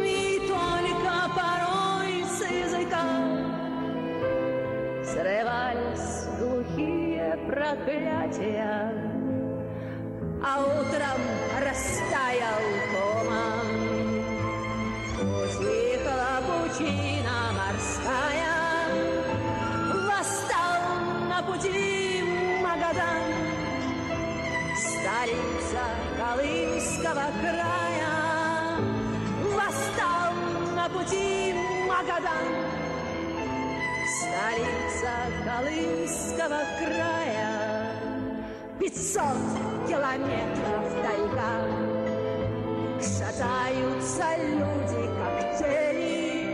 [SPEAKER 12] И только порой с языка Срывались глухие проклятия А утром растаял туман Утихла пучина морская Восстал на пути Магадан. Столица Колымского края Восстал на пути Магадан. Столица Колымского края Пятьсот километров тайга Шатаются люди, как тени.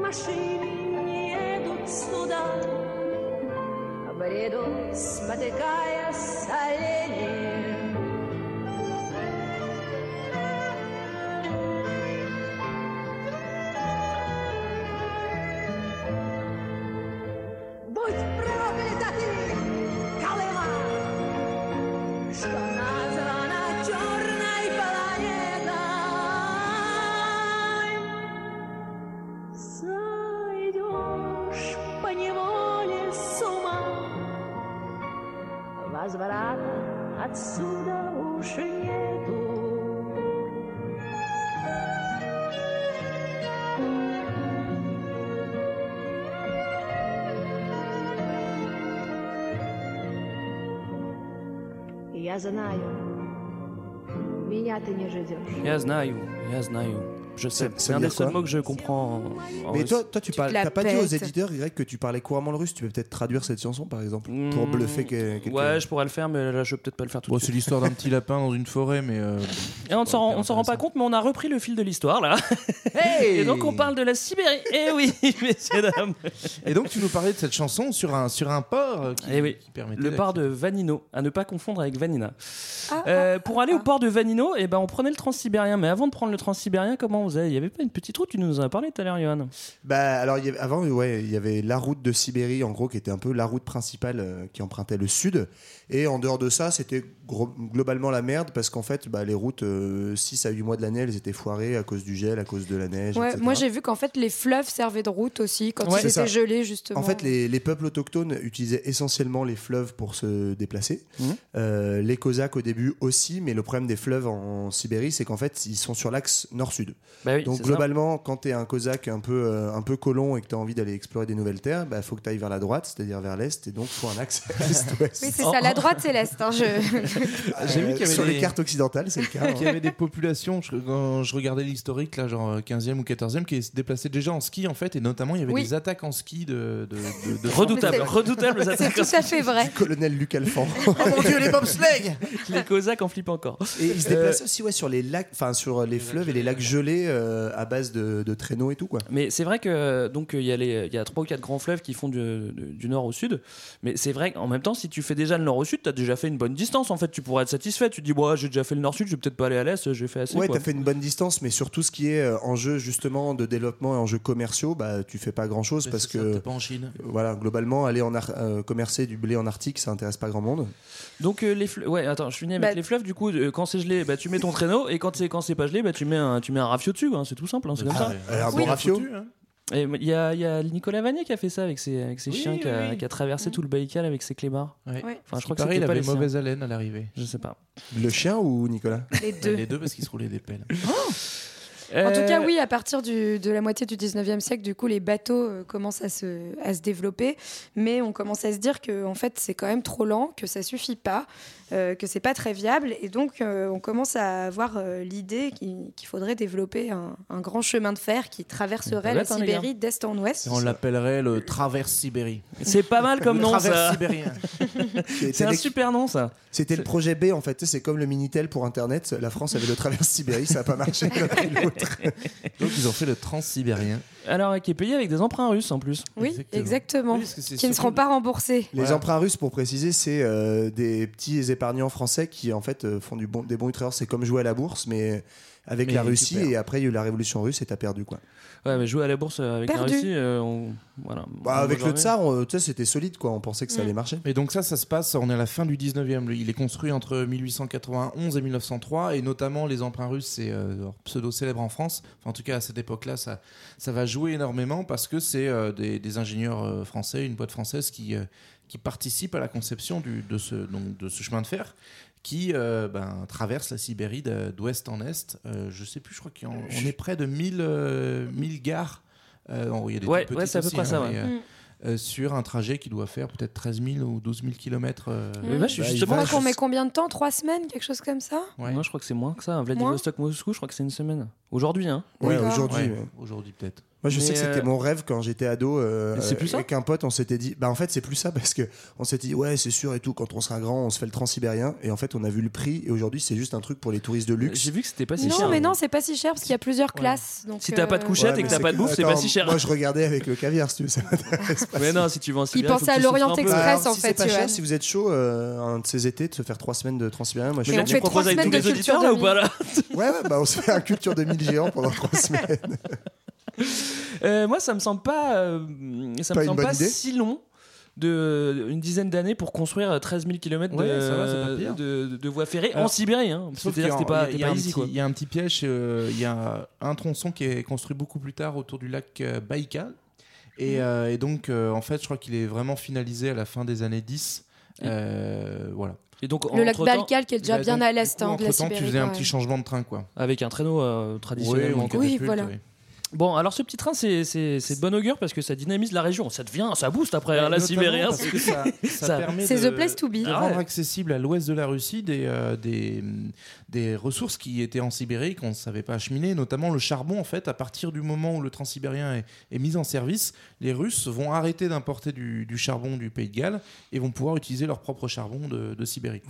[SPEAKER 12] Машины не едут сюда. Бредут, спотыкаясь олени Я знаю, меня ты не ждешь.
[SPEAKER 6] Я знаю, я знаю. Je sais. C'est un des seuls mots que je comprends. en- en
[SPEAKER 9] Mais
[SPEAKER 6] russe.
[SPEAKER 9] toi, toi tu
[SPEAKER 8] te
[SPEAKER 9] parles, t'as pas dit aux éditeurs Greg que tu parlais couramment le russe? Tu peux peut-être traduire cette chanson, par exemple, pour
[SPEAKER 6] Hmm,
[SPEAKER 9] bluffer que- quelqu'un.
[SPEAKER 6] Ouais, je pourrais le faire, mais là, je vais peut-être pas le faire tout
[SPEAKER 7] Bon,
[SPEAKER 6] de
[SPEAKER 7] c'est
[SPEAKER 6] suite.
[SPEAKER 7] l'histoire d'un petit lapin dans une forêt, mais. euh,
[SPEAKER 6] Et on ne s'en rend- pas compte, mais on a repris le fil de l'histoire là. Et donc on parle de la Sibérie. Eh oui, *laughs* messieurs dames.
[SPEAKER 7] Et donc, tu nous parlais de cette chanson sur un, sur un port euh, qui,
[SPEAKER 6] Eh oui.
[SPEAKER 7] qui permettait.
[SPEAKER 6] Le port de Vanino, à ne pas confondre avec Vanina. Euh, pour aller au port de Vanino, eh ben, on prenait le transsibérien. Mais avant de prendre le transsibérien, comment on faisait Il n'y avait pas une petite route Tu nous en as parlé tout à l'heure, Johan.
[SPEAKER 9] Bah alors il y avait- avant ouais il y avait la route de Sibérie en gros qui était un peu la route principale euh, qui empruntait le sud et en dehors de ça c'était globalement la merde parce qu'en fait bah, les routes 6 à 8 mois de l'année elles étaient foirées à cause du gel à cause de la neige
[SPEAKER 8] Ouais,
[SPEAKER 9] etc.
[SPEAKER 8] moi j'ai vu qu'en fait les fleuves servaient de route aussi quand
[SPEAKER 9] Ouais,
[SPEAKER 8] ils étaient gelés justement.
[SPEAKER 9] En fait, les, les peuples autochtones utilisaient essentiellement les fleuves pour se déplacer.
[SPEAKER 6] Mhm.
[SPEAKER 9] Euh, les Cosaques au début aussi, mais le problème des fleuves en, Sibérie, c'est qu'en fait, ils sont sur l'axe nord-sud.
[SPEAKER 6] Bah oui,
[SPEAKER 9] Donc globalement, quand tu es un Cosaque un peu, euh, un peu colon et que tu as envie d'aller explorer des nouvelles terres, il faut que tu ailles vers la droite, c'est-à-dire vers l'est, et donc faut un axe est-ouest. *laughs*
[SPEAKER 8] Oui, c'est ça, la droite c'est l'Est. hein, je-
[SPEAKER 7] J'ai vu qu'il y avait
[SPEAKER 9] sur
[SPEAKER 7] des-
[SPEAKER 9] les cartes occidentales, c'est le cas. hein. *laughs*
[SPEAKER 7] qu'il y avait des populations, je- quand je regardais l'historique, là, genre euh, 15e ou 14e, qui se déplaçaient déjà en ski, en fait, et notamment il y avait
[SPEAKER 8] Oui.
[SPEAKER 7] des attaques en ski de. de, de- de- *laughs*
[SPEAKER 6] Redoutable,
[SPEAKER 8] C'est-
[SPEAKER 6] redoutable
[SPEAKER 8] C'est
[SPEAKER 6] attaques.
[SPEAKER 8] tout à fait vrai.
[SPEAKER 9] Colonel Luc Alphand.
[SPEAKER 7] Oh mon dieu, les bobsleighs
[SPEAKER 6] Les Cosaques en flippent encore.
[SPEAKER 9] Et ils se
[SPEAKER 6] Euh,
[SPEAKER 9] déplaçaient aussi ouais, sur les lacs, enfin sur les fleuves et les lacs gelés développé euh, à base de, de traîneaux et tout quoi.
[SPEAKER 6] Mais c'est vrai que donc il y a les il y a trois ou quatre grands fleuves qui font du, du- du nord au sud. Mais c'est vrai qu'en même temps, si tu fais déjà le nord au sud, t'as déjà fait une bonne distance. En fait, tu pourrais être satisfait. Tu te dis, j'ai déjà fait le nord sud, je vais peut-être pas aller à l'est. J'ai fait assez.
[SPEAKER 9] Ouais,
[SPEAKER 6] quoi.
[SPEAKER 9] t'as fait une bonne distance, mais sur tout ce qui est euh, enjeux justement de développement et enjeux commerciaux, bah tu fais pas grand chose
[SPEAKER 7] Mais
[SPEAKER 9] parce
[SPEAKER 7] ça,
[SPEAKER 9] que
[SPEAKER 7] pas en Chine.
[SPEAKER 9] voilà, globalement, aller en ar- euh, commercer du blé en Arctique, ça intéresse pas grand monde.
[SPEAKER 6] Donc euh, les fleuves, ouais, attends, je finis avec
[SPEAKER 8] Bah-
[SPEAKER 6] les fleuves. Du coup, euh, quand c'est gelé, bah tu mets ton traîneau, et quand c'est quand c'est pas gelé, bah tu mets un tu mets un rafio dessus. hein, c'est tout simple, hein, c'est comme ça.
[SPEAKER 9] Un bon rafio.
[SPEAKER 7] Hein.
[SPEAKER 6] Il y a, il y a Nicolas Vanier qui a fait ça avec ses, avec ses
[SPEAKER 7] Oui,
[SPEAKER 6] chiens, qui, a,
[SPEAKER 7] oui.
[SPEAKER 6] qui a traversé tout le Baïkal avec ses clébards. Enfin, je crois que
[SPEAKER 7] Pareil, il
[SPEAKER 6] pas
[SPEAKER 7] avait
[SPEAKER 6] les siens.
[SPEAKER 7] mauvaise haleine à l'arrivée.
[SPEAKER 6] Je sais pas.
[SPEAKER 9] Le chien ou Nicolas
[SPEAKER 8] Les deux.
[SPEAKER 7] Les deux parce qu'ils se roulaient des pelles.
[SPEAKER 8] En tout cas,
[SPEAKER 6] Euh,
[SPEAKER 8] oui, à partir du- de la moitié du 19e siècle, du coup, les bateaux euh, commencent à se, à se développer, mais on commence à se dire que en fait, c'est quand même trop lent, que ça suffit pas, euh, que c'est pas très viable, et donc euh, on commence à avoir euh, l'idée qu'il faudrait développer un, un grand chemin de fer qui traverserait la
[SPEAKER 6] hein,
[SPEAKER 8] Sibérie d'est en ouest.
[SPEAKER 7] On l'appellerait le Traverse Sibérie.
[SPEAKER 6] C'est pas mal comme
[SPEAKER 7] Le
[SPEAKER 6] nom ça. C'est un super nom ça.
[SPEAKER 9] C'était le projet B en fait, c'est comme le Minitel pour Internet. La France avait le traverse Sibérie, ça a pas marché. et l'autre. *laughs*
[SPEAKER 7] Donc ils ont fait le Transsibérien.
[SPEAKER 6] Alors qui est payé avec des emprunts russes en plus.
[SPEAKER 8] Oui,
[SPEAKER 7] Exactement. Oui,
[SPEAKER 8] qui ne seront pas remboursés.
[SPEAKER 9] Les
[SPEAKER 7] Voilà.
[SPEAKER 9] emprunts russes, pour préciser, c'est euh, des petits épargnants français qui en fait euh, font du bon, des bons trésors. C'est comme jouer à la bourse, mais avec
[SPEAKER 7] Mais
[SPEAKER 9] la Russie. Et après, il y a eu la révolution russe et t'as perdu quoi.
[SPEAKER 6] Ouais, mais jouer à la bourse avec
[SPEAKER 8] Perdu.
[SPEAKER 6] la Russie, euh, on... voilà.
[SPEAKER 9] Bah,
[SPEAKER 6] On
[SPEAKER 9] avec le tsar, tu sais, c'était solide quoi. On pensait que ça
[SPEAKER 8] Mm.
[SPEAKER 9] allait marcher.
[SPEAKER 7] Et donc ça, ça se passe, on est à la fin du 19e. Le- Il est construit entre 1891 et 1903, et notamment les emprunts russes, c'est euh, pseudo célèbre en France. Enfin, en tout cas, à cette époque-là, ça, ça va jouer énormément parce que c'est euh, des, des ingénieurs euh, français, une boîte française qui, euh, qui participe à la conception du, de, ce, donc, de ce chemin de fer qui euh, ben, traverse la Sibérie d'ouest en est. Euh, je sais plus, je crois qu'on on est près de 1000, euh, 1000 gares. Euh, il y a des
[SPEAKER 6] Ouais, ouais, c'est à peu près
[SPEAKER 7] hein,
[SPEAKER 6] ça, ouais.
[SPEAKER 7] euh,
[SPEAKER 8] Mm.
[SPEAKER 7] euh, sur un trajet qui doit faire peut-être 13 000 ou 12 000 km.
[SPEAKER 6] Je suis
[SPEAKER 9] Bah,
[SPEAKER 6] justement.
[SPEAKER 8] Je crois qu'on met combien de temps? Trois semaines Quelque chose comme ça?
[SPEAKER 7] Ouais.
[SPEAKER 6] Moi, je crois que c'est moins que ça. Vladivostok, Moscou, je crois que c'est une semaine. Aujourd'hui, hein.
[SPEAKER 8] D'accord.
[SPEAKER 9] aujourd'hui.
[SPEAKER 7] Ouais,
[SPEAKER 9] ouais.
[SPEAKER 7] Aujourd'hui peut-être.
[SPEAKER 9] Moi, je
[SPEAKER 6] Mais,
[SPEAKER 9] sais que c'était
[SPEAKER 6] euh,
[SPEAKER 9] mon rêve quand j'étais ado. euh,
[SPEAKER 6] c'est plus ça
[SPEAKER 9] Avec un pote, on s'était dit. Bah, en fait, c'est plus ça parce que on s'était dit, ouais, c'est sûr et tout. Quand on sera grand, on se fait le transsibérien. Et en fait, on a vu le prix. Et aujourd'hui, c'est juste un truc pour les touristes de luxe.
[SPEAKER 6] J'ai vu que c'était pas si
[SPEAKER 8] Non,
[SPEAKER 6] cher.
[SPEAKER 8] mais non, c'est pas si cher parce qu'il y a plusieurs classes. Donc,
[SPEAKER 6] Si t'as pas de
[SPEAKER 8] euh,
[SPEAKER 6] couchette
[SPEAKER 9] Ouais,
[SPEAKER 6] et que t'as pas de bouffe, c'est pas si cher.
[SPEAKER 9] Moi, je regardais avec le caviar, si tu veux. Ça m'intéresse pas.
[SPEAKER 6] Mais non, si tu vas en
[SPEAKER 8] Il
[SPEAKER 6] Sibérie,
[SPEAKER 8] pensait
[SPEAKER 6] faut que
[SPEAKER 8] à l'Orient. Express.
[SPEAKER 9] Bah, alors,
[SPEAKER 8] en
[SPEAKER 9] si
[SPEAKER 8] fait,
[SPEAKER 9] c'est pas
[SPEAKER 8] Johan.
[SPEAKER 9] cher, si vous êtes chaud, un de ces étés, de se faire trois semaines de transsibérien, moi je suis
[SPEAKER 8] trois
[SPEAKER 6] avec tous
[SPEAKER 8] semaines
[SPEAKER 6] les
[SPEAKER 8] de culture
[SPEAKER 6] auditeurs là ou pas là
[SPEAKER 9] Ouais, ouais, bah on se fait un culture de 1000 géants pendant trois semaines. *laughs* *laughs*
[SPEAKER 6] Euh, Moi, ça me semble pas, euh, ça
[SPEAKER 9] Pas
[SPEAKER 6] me
[SPEAKER 9] une
[SPEAKER 6] semble
[SPEAKER 9] bonne
[SPEAKER 6] pas
[SPEAKER 9] idée
[SPEAKER 6] si long de une dizaine d'années pour construire 13 000 km de,
[SPEAKER 7] Ouais, ça va, c'est pas pire.
[SPEAKER 6] de, de, de voies ferrées en
[SPEAKER 7] Alors,
[SPEAKER 6] Sibérie. Hein.
[SPEAKER 7] Sauf
[SPEAKER 6] C'est-à-dire
[SPEAKER 7] qu'il a- il y a-
[SPEAKER 6] t'es
[SPEAKER 7] il y a
[SPEAKER 6] pas
[SPEAKER 7] un
[SPEAKER 6] easy
[SPEAKER 7] petit-
[SPEAKER 6] quoi.
[SPEAKER 7] Il y a un petit piège. euh, Il y a un tronçon qui est construit beaucoup plus tard autour du lac euh, Baïkal. Et, euh, et donc, euh, en fait, je crois qu'il est vraiment finalisé à la fin des années 10. Euh, voilà.
[SPEAKER 6] Et donc,
[SPEAKER 8] Le lac
[SPEAKER 6] entre-temps,
[SPEAKER 8] Baïkal qui est déjà
[SPEAKER 7] Bah,
[SPEAKER 8] bien
[SPEAKER 7] donc,
[SPEAKER 8] à
[SPEAKER 7] du
[SPEAKER 8] l'est
[SPEAKER 7] coup,
[SPEAKER 8] hein, de la
[SPEAKER 7] entre-temps,
[SPEAKER 8] Sibérie.
[SPEAKER 7] tu faisais un
[SPEAKER 8] quand
[SPEAKER 7] petit
[SPEAKER 8] même.
[SPEAKER 7] changement de train, quoi.
[SPEAKER 6] avec un traîneau euh, traditionnellement.
[SPEAKER 7] une
[SPEAKER 6] quoi.
[SPEAKER 8] Oui, voilà.
[SPEAKER 7] ouais.
[SPEAKER 6] Bon, alors ce petit train, c'est c'est- c'est de bonne augure parce que ça dynamise la région. Ça devient, ça booste après
[SPEAKER 7] Ouais,
[SPEAKER 6] hein, la Sibérie. hein.
[SPEAKER 7] ça, ça *laughs*
[SPEAKER 6] Ça-
[SPEAKER 7] permet
[SPEAKER 8] C'est
[SPEAKER 7] de,
[SPEAKER 8] the place to be.
[SPEAKER 7] de
[SPEAKER 6] Ah
[SPEAKER 7] rendre
[SPEAKER 6] ouais.
[SPEAKER 7] accessible à l'ouest de la Russie des, euh, des, des ressources qui étaient en Sibérie qu'on ne savait pas acheminer, notamment le charbon. En fait, à partir du moment où le transsibérien est, est mis en service, les Russes vont arrêter d'importer du, du charbon du Pays de Galles et vont pouvoir utiliser leur propre charbon de, de Sibérie.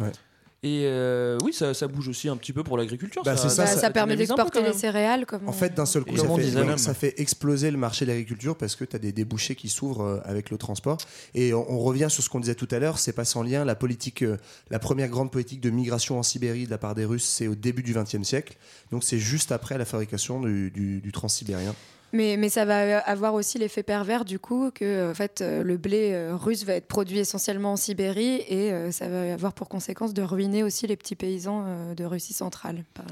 [SPEAKER 6] Et euh, oui, ça, ça bouge aussi un petit peu pour l'agriculture.
[SPEAKER 9] Bah, ça,
[SPEAKER 8] Bah,
[SPEAKER 9] ça
[SPEAKER 8] ça permet d'exporter les céréales. Comme
[SPEAKER 9] En fait, d'un seul coup, ça fait, ça exploser le marché de l'agriculture parce que tu as des débouchés qui s'ouvrent euh, avec le transport. Et on, on revient sur ce qu'on disait tout à l'heure, c'est pas sans lien. La politique, euh, la première grande politique de migration en Sibérie de la part des Russes, c'est au début du XXe siècle. Donc c'est juste après la fabrication du, du, du transsibérien.
[SPEAKER 8] Mais, mais ça va avoir aussi l'effet pervers du coup que en fait, euh, le blé euh, russe va être produit essentiellement en Sibérie et euh, ça va avoir pour conséquence de ruiner aussi les petits paysans de Russie centrale par,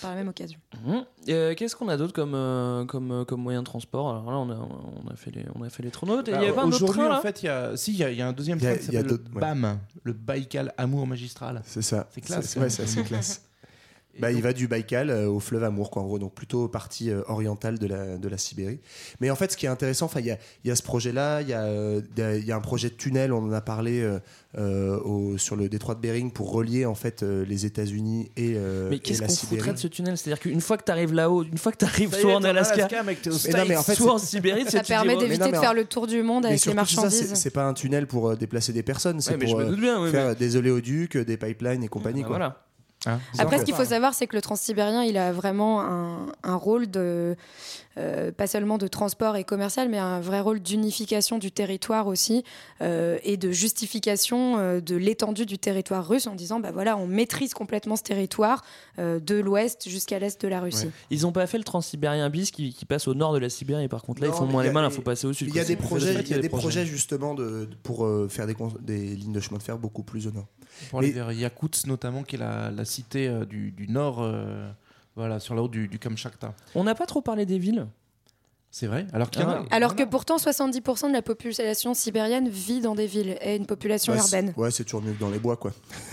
[SPEAKER 8] par la même occasion.
[SPEAKER 6] Mhm. Euh, Qu'est-ce qu'on a d'autre comme, euh, comme, comme moyen de transport? Alors là, on a, on a fait les, on a fait les traunautes. Et il y avait pas un autre
[SPEAKER 7] Bah, Aujourd'hui,
[SPEAKER 6] train là?
[SPEAKER 7] en fait, il y a, si, il y a, il y a un deuxième
[SPEAKER 9] Il y a-
[SPEAKER 7] train qui
[SPEAKER 9] il y a
[SPEAKER 7] s'appelle le
[SPEAKER 9] ouais.
[SPEAKER 7] BAM, le Baïkal Amour Magistral.
[SPEAKER 9] C'est ça.
[SPEAKER 7] C'est classe,
[SPEAKER 9] C'est- ouais,
[SPEAKER 7] hein.
[SPEAKER 9] c'est assez classe. Bah, il va du Baïkal euh, au fleuve Amour, quoi, en gros, donc plutôt partie euh, orientale de la, de la Sibérie. Mais en fait, ce qui est intéressant, enfin, il y a, il y a ce projet-là, il y, a, euh, il y a un projet de tunnel, on en a parlé euh, au- sur le détroit de Bering pour relier en fait euh, les États-Unis et, euh,
[SPEAKER 6] Mais
[SPEAKER 9] et
[SPEAKER 6] qu'est-ce qu'on foutrait de ce tunnel? C'est-à-dire qu'une fois que tu arrives là-haut, une fois que tu arrives soit en Alaska,
[SPEAKER 7] mec, t'es au
[SPEAKER 9] Mais non, mais en fait,
[SPEAKER 6] soit en Sibérie,
[SPEAKER 8] Ça permet d'éviter
[SPEAKER 9] non,
[SPEAKER 8] de faire
[SPEAKER 9] en-
[SPEAKER 8] le tour du monde avec les marchandises.
[SPEAKER 9] c'est pas un tunnel pour euh, déplacer des personnes, c'est pour faire des oléoducs, des pipelines et compagnie.
[SPEAKER 6] Bah,
[SPEAKER 9] quoi.
[SPEAKER 6] voilà.
[SPEAKER 7] Hein
[SPEAKER 8] Après, ce qu'il faut savoir, c'est que le transsibérien, il a vraiment un, un rôle de, euh, pas seulement de transport et commercial, mais un vrai rôle d'unification du territoire aussi euh, et de justification euh, de l'étendue du territoire russe en disant, bah voilà, on maîtrise complètement ce territoire euh, de l'ouest jusqu'à l'est de la Russie.
[SPEAKER 6] Ils ont pas fait le transsibérien bis qui, qui passe au nord de la Sibérie. Par contre, là, ils font moins les malins. Il faut passer au sud.
[SPEAKER 9] Il y a des projets, il y a des projets justement de, de- pour euh, faire des lignes de chemin de fer beaucoup plus au nord.
[SPEAKER 7] Pour aller vers Yakoutsk notamment, qui est la, la cité euh, du, du nord, euh, voilà, sur la route du, du Kamchatka.
[SPEAKER 6] On n'a pas trop parlé des villes.
[SPEAKER 7] C'est vrai Alors en a.
[SPEAKER 8] Alors que pourtant 70% de la population sibérienne vit dans des villes et une population
[SPEAKER 9] Bah,
[SPEAKER 8] urbaine.
[SPEAKER 9] Ouais, c'est toujours mieux que dans les bois, quoi. *laughs*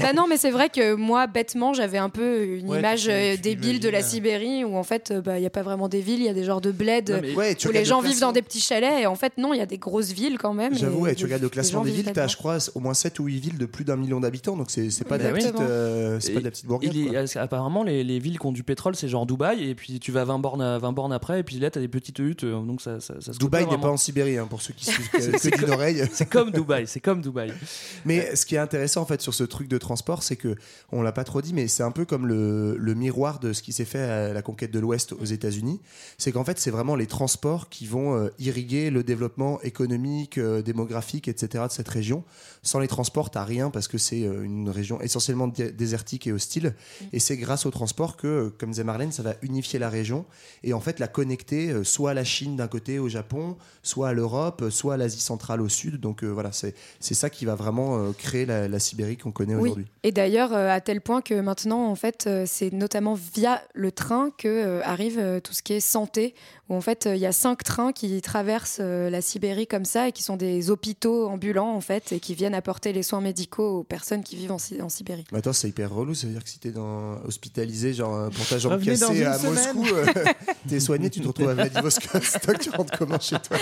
[SPEAKER 8] Bah non, mais c'est vrai que moi, bêtement, j'avais un peu une
[SPEAKER 9] Ouais,
[SPEAKER 8] image
[SPEAKER 9] tu-
[SPEAKER 8] euh,
[SPEAKER 9] tu
[SPEAKER 8] débile de la. Sibérie où en fait, euh, bah, il n'y a pas vraiment des villes, il y a des genres de bleds
[SPEAKER 9] Non, mais- Ouais, tu
[SPEAKER 8] où
[SPEAKER 9] regardes
[SPEAKER 8] les gens
[SPEAKER 9] le
[SPEAKER 8] vivent dans des petits chalets et en fait, non, il y a des grosses villes quand même.
[SPEAKER 9] J'avoue,
[SPEAKER 8] et
[SPEAKER 9] ouais, tu
[SPEAKER 8] des-
[SPEAKER 9] regardes le classement des villes, t'as,
[SPEAKER 8] là-dedans.
[SPEAKER 9] je crois, au moins 7 ou 8 villes de plus d'un million d'habitants, donc c'est, c'est pas, de la
[SPEAKER 6] Bah
[SPEAKER 9] petite, euh, pas de la petite bourgade.
[SPEAKER 6] Euh, apparemment, les, les villes qui ont du pétrole, c'est genre Dubaï, et puis tu vas 20 bornes, à- 20 bornes après, et puis là, t'as des petites huttes, euh, donc ça, ça, ça se
[SPEAKER 9] Dubaï n'est pas en Sibérie, hein, pour ceux qui *laughs* suivent que, d'une
[SPEAKER 6] comme-
[SPEAKER 9] oreille.
[SPEAKER 6] C'est comme Dubaï, c'est comme Dubaï. *laughs*
[SPEAKER 9] Mais ce qui est intéressant en fait sur ce truc de transport, c'est que on l'a pas trop dit, mais c'est un peu comme le, le miroir de ce qui s'est fait à la conquête de l'Ouest aux États-Unis. C'est qu'en fait, c'est vraiment les transports qui vont euh, irriguer le développement économique, euh, démographique, etc. de cette région. Sans les transports, t'as rien parce que c'est euh, une région essentiellement dé- désertique et hostile. Et c'est grâce aux transports que, comme disait Marlène, ça va unifier la région et en fait la connecter euh, soit à la Chine d'un côté, au Japon, soit à l'Europe, soit à l'Asie centrale au sud. Donc euh, voilà, c'est c'est ça qui va vraiment euh, créer la, la Sibérie qu'on connaît
[SPEAKER 8] Oui.
[SPEAKER 9] aujourd'hui.
[SPEAKER 8] Et d'ailleurs, euh, à tel point que maintenant, en fait, euh, c'est notamment via le train que euh, arrive euh, tout ce qui est santé, où en fait, euh, il y a cinq trains qui traversent euh, la Sibérie comme ça et qui sont des hôpitaux ambulants, en fait, et qui viennent apporter les soins médicaux aux personnes qui vivent en, Si- en Sibérie.
[SPEAKER 9] Mais attends, c'est hyper relou. Ça veut dire que si t'es dans, hospitalisé, genre euh, pour ta jambe cassée à
[SPEAKER 8] semaine.
[SPEAKER 9] Moscou, euh, *laughs* t'es soigné, tu te retrouves à Vladivostok, *laughs* tu rentres comment chez toi?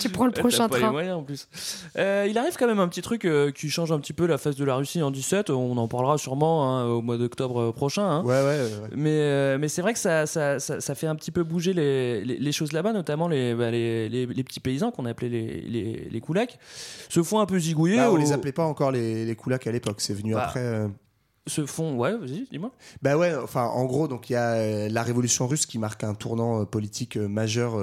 [SPEAKER 8] Tu prends le
[SPEAKER 6] T'as
[SPEAKER 8] prochain
[SPEAKER 6] pas les
[SPEAKER 8] train.
[SPEAKER 6] moyens, en plus. Euh, il arrive quand même un petit truc euh, qui change un petit peu la face de la Russie en 17. On en parlera sûrement hein, au mois d'octobre euh, prochain. hein.
[SPEAKER 9] Ouais, ouais, ouais.
[SPEAKER 6] Mais, euh, mais c'est vrai que ça, ça, ça, ça fait un petit peu bouger les, les, les choses là-bas, notamment les, bah, les, les, les petits paysans qu'on appelait les, les, les koulaks, se font un peu zigouiller.
[SPEAKER 9] Bah, on
[SPEAKER 6] au-
[SPEAKER 9] les appelait pas encore les, les koulaks à l'époque. C'est venu
[SPEAKER 6] Bah,
[SPEAKER 9] après.
[SPEAKER 6] Se font, ouais, vas-y, dis-moi.
[SPEAKER 9] Bah ouais, enfin en gros, donc il y a euh, la révolution russe qui marque un tournant euh, politique euh, majeur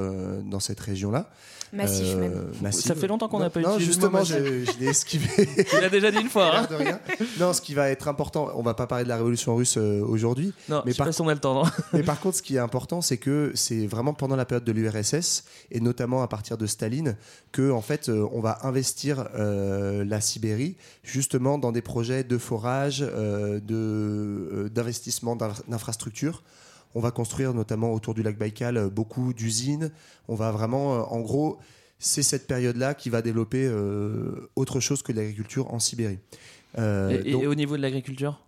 [SPEAKER 9] dans cette région-là.
[SPEAKER 8] Massif, même.
[SPEAKER 9] massif.
[SPEAKER 6] Ça fait longtemps qu'on n'a pas
[SPEAKER 9] Non,
[SPEAKER 6] utilisé le mot
[SPEAKER 9] justement, je, je l'ai esquivé. *laughs*
[SPEAKER 6] Tu l'as déjà dit une fois. hein.
[SPEAKER 9] L'air de rien. Non, ce qui va être important, on va pas parler de la révolution russe euh, aujourd'hui.
[SPEAKER 6] Non,
[SPEAKER 9] mais
[SPEAKER 6] je sais
[SPEAKER 9] par
[SPEAKER 6] pas si on a le temps. *laughs* non.
[SPEAKER 9] mais par contre, ce qui est important, c'est que c'est vraiment pendant la période de l'URSS et notamment à partir de Staline que en fait, euh, on va investir euh, la Sibérie justement dans des projets de forage, euh, de euh, d'investissement d'infra- d'infrastructures. On va construire notamment autour du lac Baïkal euh, beaucoup d'usines. On va vraiment, euh, en gros, c'est cette période-là qui va développer euh, autre chose que l'agriculture en Sibérie. Euh,
[SPEAKER 6] Et, et-
[SPEAKER 9] donc-
[SPEAKER 6] et au niveau de l'agriculture?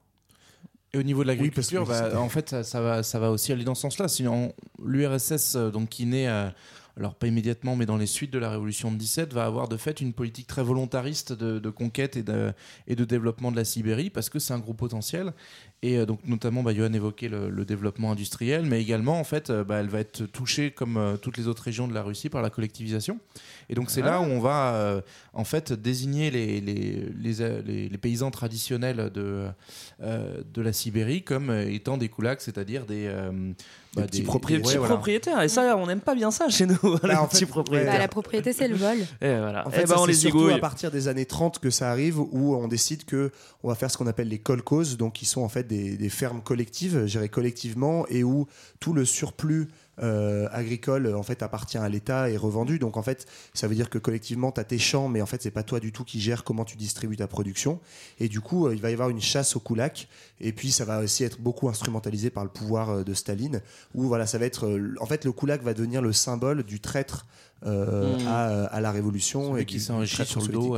[SPEAKER 7] Et au niveau de
[SPEAKER 9] Oui, parce que
[SPEAKER 7] l'agriculture, bah,
[SPEAKER 9] c'était-
[SPEAKER 7] en fait, ça, ça va, ça va aussi aller dans ce sens-là. Sinon, l'URSS, donc qui naît, euh, alors pas immédiatement, mais dans les suites de la révolution de 17, va avoir de fait une politique très volontariste de, de conquête et de, et de développement de la Sibérie, parce que c'est un gros potentiel. Et euh, donc, notamment, bah, Johan évoquait le, le développement industriel, mais également, en fait, euh, bah, elle va être touchée, comme euh, toutes les autres régions de la Russie, par la collectivisation. Et donc, c'est
[SPEAKER 6] Ah.
[SPEAKER 7] là où on va, euh, en fait, désigner les, les, les, les- les paysans traditionnels de, euh, de la Sibérie comme étant des koulaks, c'est-à-dire des, euh, bah,
[SPEAKER 9] petits
[SPEAKER 6] Des
[SPEAKER 9] propriétaires.
[SPEAKER 6] petits
[SPEAKER 7] ouais, voilà.
[SPEAKER 6] propriétaires. Et ça, on n'aime pas bien ça chez nous, *laughs* les
[SPEAKER 9] Bah, en
[SPEAKER 6] petits
[SPEAKER 9] fait,
[SPEAKER 6] propriétaires.
[SPEAKER 8] Bah, la propriété, c'est le vol. *laughs*
[SPEAKER 6] Et voilà.
[SPEAKER 9] En
[SPEAKER 6] Eh
[SPEAKER 9] fait,
[SPEAKER 6] ben,
[SPEAKER 9] ça,
[SPEAKER 6] on les
[SPEAKER 9] surtout
[SPEAKER 6] zigouille.
[SPEAKER 9] à partir des années 30 que ça arrive où on décide que on va faire ce qu'on appelle les kolkhozes, donc qui sont en fait des, des fermes collectives, gérées collectivement, et où tout le surplus euh, agricole en fait appartient à l'État et revendu. Donc en fait, ça veut dire que collectivement, tu as tes champs, mais en fait, c'est pas toi du tout qui gère comment tu distribues ta production. Et du coup, euh, il va y avoir une chasse au kulak. Et puis, ça va aussi être beaucoup instrumentalisé par le pouvoir euh, de Staline, où voilà, ça va être, en fait, le kulak va devenir le symbole du traître euh,
[SPEAKER 6] Mm.
[SPEAKER 9] à, à la révolution et
[SPEAKER 7] qui
[SPEAKER 9] traître
[SPEAKER 7] sur le dos.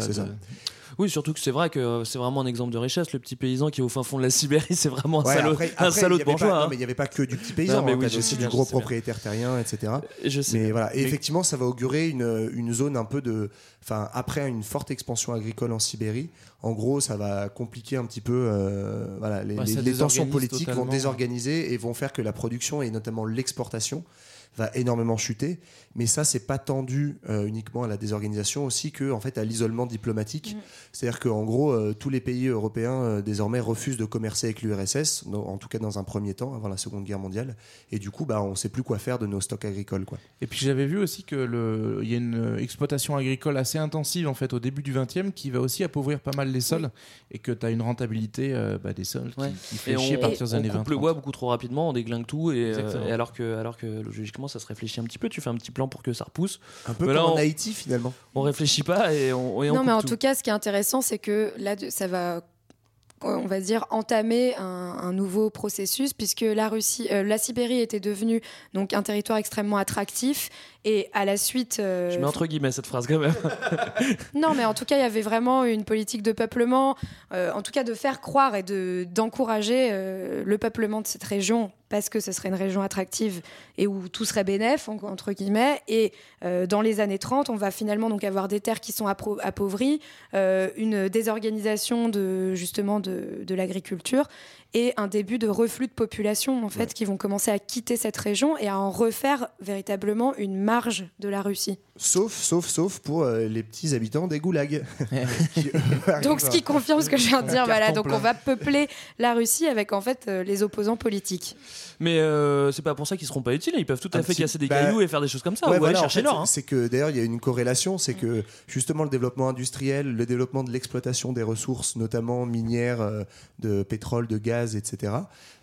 [SPEAKER 7] Euh,
[SPEAKER 6] Oui, surtout que c'est vrai que c'est vraiment un exemple de richesse. Le petit paysan qui est au fin fond de la Sibérie, *laughs* c'est vraiment un
[SPEAKER 9] Ouais,
[SPEAKER 6] salaud,
[SPEAKER 9] après-
[SPEAKER 6] un
[SPEAKER 9] après,
[SPEAKER 6] salaud
[SPEAKER 9] il y
[SPEAKER 6] de
[SPEAKER 9] pas-
[SPEAKER 6] bourgeois.
[SPEAKER 9] non, mais il n'y avait pas que du petit paysan,
[SPEAKER 6] Non, mais
[SPEAKER 9] hein,
[SPEAKER 6] oui,
[SPEAKER 9] aussi du gros propriétaire terrien, etc.
[SPEAKER 6] Et je sais
[SPEAKER 9] Mais
[SPEAKER 6] bien.
[SPEAKER 9] voilà, et
[SPEAKER 6] Mais-
[SPEAKER 9] effectivement, ça va augurer une, une zone un peu de. Enfin, après une forte expansion agricole en Sibérie, en gros, ça va compliquer un petit peu. euh, voilà, les,
[SPEAKER 7] Ouais,
[SPEAKER 9] les-
[SPEAKER 7] ça
[SPEAKER 9] les tensions politiques vont désorganiser et vont faire que la production et notamment l'exportation va énormément chuter. Mais ça, c'est pas tendu euh, uniquement à la désorganisation, aussi que en fait à l'isolement diplomatique. C'est-à-dire qu'en gros, euh, tous les pays européens euh, désormais refusent de commercer avec l'URSS, en tout cas dans un premier temps, avant la Seconde Guerre mondiale. Et du coup, bah, on sait plus quoi faire de nos stocks agricoles. Quoi.
[SPEAKER 7] Et puis j'avais vu aussi que le, il y a une euh, exploitation agricole assez intensive en fait au début du 20e qui va aussi appauvrir pas mal les sols et que tu as une rentabilité euh, bah, des sols qui,
[SPEAKER 6] Ouais.
[SPEAKER 7] qui fait
[SPEAKER 6] Et
[SPEAKER 7] chier à
[SPEAKER 6] on,
[SPEAKER 7] partir des
[SPEAKER 6] on
[SPEAKER 7] années
[SPEAKER 6] coupe
[SPEAKER 7] 20.
[SPEAKER 6] le bois beaucoup trop rapidement, on déglingue tout, euh, et alors, que, alors que logiquement ça se réfléchit un petit peu, tu fais un petit plan pour que ça repousse.
[SPEAKER 9] Un peu
[SPEAKER 6] Mais
[SPEAKER 9] comme
[SPEAKER 6] là,
[SPEAKER 9] en Haïti finalement.
[SPEAKER 6] On réfléchit pas et on, et on
[SPEAKER 8] non, mais en
[SPEAKER 6] tout.
[SPEAKER 8] tout cas, ce qui est intéressant, c'est que là, ça va, on va dire, entamer un, un nouveau processus, puisque la Russie, euh, la Sibérie était devenue donc un territoire extrêmement attractif, et à la suite. euh,
[SPEAKER 6] Je mets entre guillemets cette phrase quand même. *laughs*
[SPEAKER 8] Non, mais en tout cas, il y avait vraiment une politique de peuplement, euh, en tout cas de faire croire et de d'encourager euh, le peuplement de cette région parce que ce serait une région attractive et où tout serait bénéf en- entre guillemets. Et dans les années 30, on va finalement donc avoir des terres qui sont appauvries, une désorganisation de justement de, de l'agriculture et un début de reflux de population en fait qui vont commencer à quitter cette région et à en refaire véritablement une marge de la Russie.
[SPEAKER 9] Sauf, sauf, sauf pour euh, les petits habitants des goulags. *laughs* Qui, *laughs* eux,
[SPEAKER 8] Donc, ce qui confirme ce que je viens de dire. Voilà, donc
[SPEAKER 9] plein.
[SPEAKER 8] on va peupler la Russie avec en fait euh, les opposants politiques.
[SPEAKER 6] Mais euh, c'est pas pour ça qu'ils seront pas utiles, ils peuvent tout à
[SPEAKER 9] Un
[SPEAKER 6] fait
[SPEAKER 9] petit-
[SPEAKER 6] casser des
[SPEAKER 9] bah,
[SPEAKER 6] cailloux et faire des choses comme ça,
[SPEAKER 9] Ouais,
[SPEAKER 6] ou
[SPEAKER 9] voilà,
[SPEAKER 6] aller chercher l'or. hein.
[SPEAKER 9] C'est que d'ailleurs, il y a une corrélation, c'est que justement le développement industriel, le développement de l'exploitation des ressources, notamment minières, euh, de pétrole, de gaz, etc.,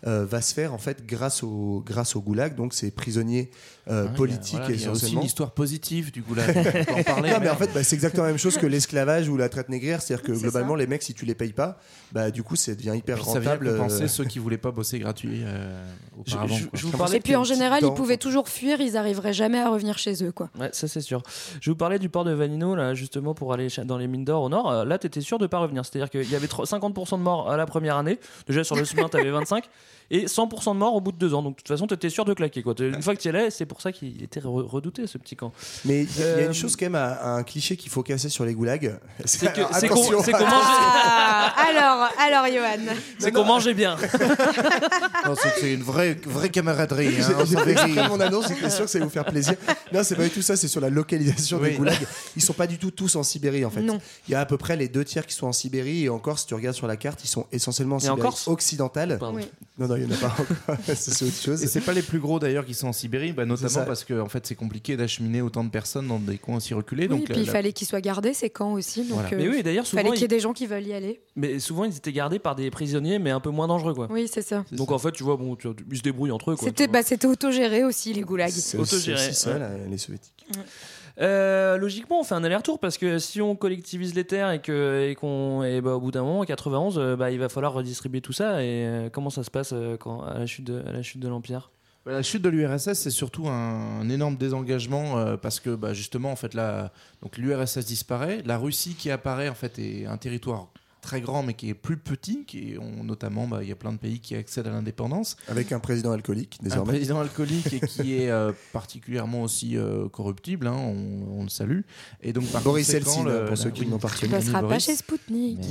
[SPEAKER 9] euh, va se faire en fait grâce au, grâce au goulag, donc ces prisonniers euh,
[SPEAKER 7] Ouais,
[SPEAKER 9] politiques
[SPEAKER 7] voilà, Il y a aussi une histoire positive du peut en *laughs* parler.
[SPEAKER 9] non, mais en fait, bah, c'est exactement la même chose que l'esclavage ou la traite négrière. C'est-à-dire que globalement,
[SPEAKER 7] ça.
[SPEAKER 9] les mecs, si tu les payes pas, bah, du coup, ça devient hyper
[SPEAKER 7] Puis ça vient
[SPEAKER 9] rentable.
[SPEAKER 7] compenser
[SPEAKER 9] euh,
[SPEAKER 7] ceux qui voulaient pas bosser gratuit euh, auparavant.
[SPEAKER 6] je-
[SPEAKER 7] quoi.
[SPEAKER 6] je vous parlais
[SPEAKER 8] Et puis en général, ils pouvaient toujours fuir, ils arriveraient jamais à revenir chez eux. Quoi.
[SPEAKER 6] Ouais, ça c'est sûr. Je vous parlais du port de Vanino, là, justement, pour aller dans les mines d'or au nord. Euh, Là, t'étais sûr de pas revenir. C'est-à-dire qu'il y avait tro- 50% de morts à la première année. Déjà, sur le chemin, t'avais *laughs* 25. Et 100% de morts au bout de deux ans. Donc, de toute façon, t'étais sûr de claquer. Quoi. Une fois que tu y allais, c'est pour ça qu'il était re- redouté, ce petit camp.
[SPEAKER 9] Mais il y, a- y a
[SPEAKER 6] Euh,
[SPEAKER 9] une chose quand même, un, un cliché qu'il faut casser sur les goulags.
[SPEAKER 6] C'est que-
[SPEAKER 9] Alors, *laughs*
[SPEAKER 6] c'est qu'on- c'est qu'on mangeait-
[SPEAKER 8] Ah, alors, alors, Johan.
[SPEAKER 6] C'est qu'on mangeait bien. *laughs*
[SPEAKER 7] C'est une vraie, vraie camaraderie. Hein,
[SPEAKER 9] j'ai mon annonce, j'étais sûr que ça allait vous faire plaisir. Non, c'est pas du tout ça, c'est sur la localisation
[SPEAKER 7] Oui.
[SPEAKER 9] des goulags. Ils sont pas du tout tous en Sibérie en fait.
[SPEAKER 8] Non.
[SPEAKER 9] Il y a à peu près les deux tiers qui sont en Sibérie et encore, si tu regardes sur la carte, ils sont essentiellement en
[SPEAKER 6] Et en
[SPEAKER 9] Sibérie
[SPEAKER 6] Corse?
[SPEAKER 9] occidentale.
[SPEAKER 8] Oui.
[SPEAKER 9] Non, non, il y en a pas encore. *laughs* C'est autre chose.
[SPEAKER 7] Et c'est pas les plus gros d'ailleurs qui sont en Sibérie, bah, notamment parce que en fait c'est compliqué d'acheminer autant de personnes dans des coins aussi reculés.
[SPEAKER 8] Oui,
[SPEAKER 7] donc
[SPEAKER 8] puis
[SPEAKER 7] la-
[SPEAKER 8] il
[SPEAKER 7] la-
[SPEAKER 8] fallait qu'ils soient gardés, ces camps aussi. Donc,
[SPEAKER 7] Voilà.
[SPEAKER 8] euh,
[SPEAKER 6] Mais oui, d'ailleurs,
[SPEAKER 8] il
[SPEAKER 6] souvent,
[SPEAKER 8] fallait qu'il y ait des gens qui veulent y aller.
[SPEAKER 6] Mais souvent, ils étaient gardés par des prisonniers, mais un peu moins dangereux. Quoi.
[SPEAKER 8] Oui, c'est ça.
[SPEAKER 6] Donc, en fait, tu vois, bon, tu- ils se débrouillent entre eux. quoi,
[SPEAKER 8] C'était bah, c'était autogéré aussi, les goulags.
[SPEAKER 9] C'est aussi,
[SPEAKER 6] Autogéré,
[SPEAKER 9] c'est aussi ça,
[SPEAKER 6] ouais.
[SPEAKER 9] là, les soviétiques.
[SPEAKER 6] Euh, logiquement, on fait un aller-retour parce que si on collectivise les terres et que qu'on et bah, au bout d'un moment, en 91, euh, bah, il va falloir redistribuer tout ça. Et euh, comment ça se passe à la chute de, la l'empire?
[SPEAKER 7] Bah, La chute de l'URSS, c'est surtout un, énorme désengagement parce que bah, justement, en fait, là, donc l'URSS disparaît, la Russie qui apparaît en fait est un territoire très grand mais qui est plus petit, qui est- on- notamment, bah, il y a plein de pays qui accèdent à l'indépendance.
[SPEAKER 9] Avec un président alcoolique,
[SPEAKER 7] Un
[SPEAKER 9] désormais.
[SPEAKER 7] président alcoolique et qui est *laughs* euh, particulièrement aussi euh, corruptible, hein, on, on le salue. Et donc par
[SPEAKER 9] Boris
[SPEAKER 7] conséquent,
[SPEAKER 9] Eltsine, pour ceux qui
[SPEAKER 7] oui,
[SPEAKER 9] n'ont pas
[SPEAKER 8] Tu passeras pas
[SPEAKER 7] Boris.
[SPEAKER 8] chez Spoutnik. *laughs*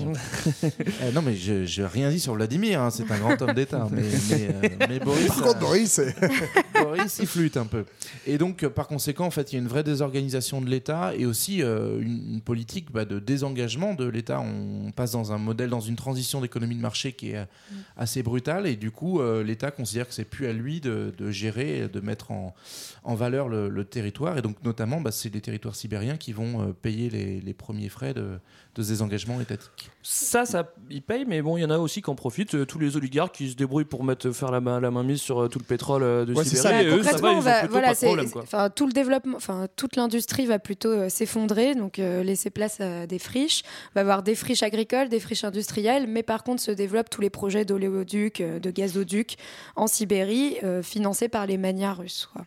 [SPEAKER 7] Eh, non, mais je j'ai rien dit sur Vladimir, hein, c'est un grand homme d'État. Mais, mais, euh, mais Boris,
[SPEAKER 9] Par contre,
[SPEAKER 7] euh,
[SPEAKER 9] Boris, *laughs*
[SPEAKER 7] Boris, il flûte un peu. Et donc, euh, par conséquent, en fait, il y a une vraie désorganisation de l'État et aussi euh, une, une politique bah, de désengagement de l'État. On passe dans un modèle, dans une transition d'économie de marché qui est euh, assez brutale et du coup, euh, l'État considère que c'est plus à lui de, de gérer, de mettre en, en valeur le, le territoire. Et donc, notamment, bah, c'est les territoires sibériens qui vont euh, payer les, les premiers frais de, de ce désengagement étatique.
[SPEAKER 6] Ça, ça, ils payent, mais bon, il y en a aussi qui en profitent. euh, tous les oligarques qui se débrouillent pour mettre, faire la main, la main mise sur tout le pétrole de
[SPEAKER 9] Ouais,
[SPEAKER 6] Sibérie.
[SPEAKER 9] ça.
[SPEAKER 6] et eux, ça va, ils
[SPEAKER 8] on
[SPEAKER 6] ont
[SPEAKER 8] va-
[SPEAKER 6] plutôt
[SPEAKER 8] voilà,
[SPEAKER 6] pas de problème. Quoi.
[SPEAKER 8] tout le développement, enfin toute l'industrie va plutôt euh, s'effondrer, donc euh, laisser place à des friches. On va avoir des friches agricoles, des friches industrielles, mais par contre se développent tous les projets d'oléoduc, euh, de gazoduc en Sibérie, euh, financés par les manias russes. quoi.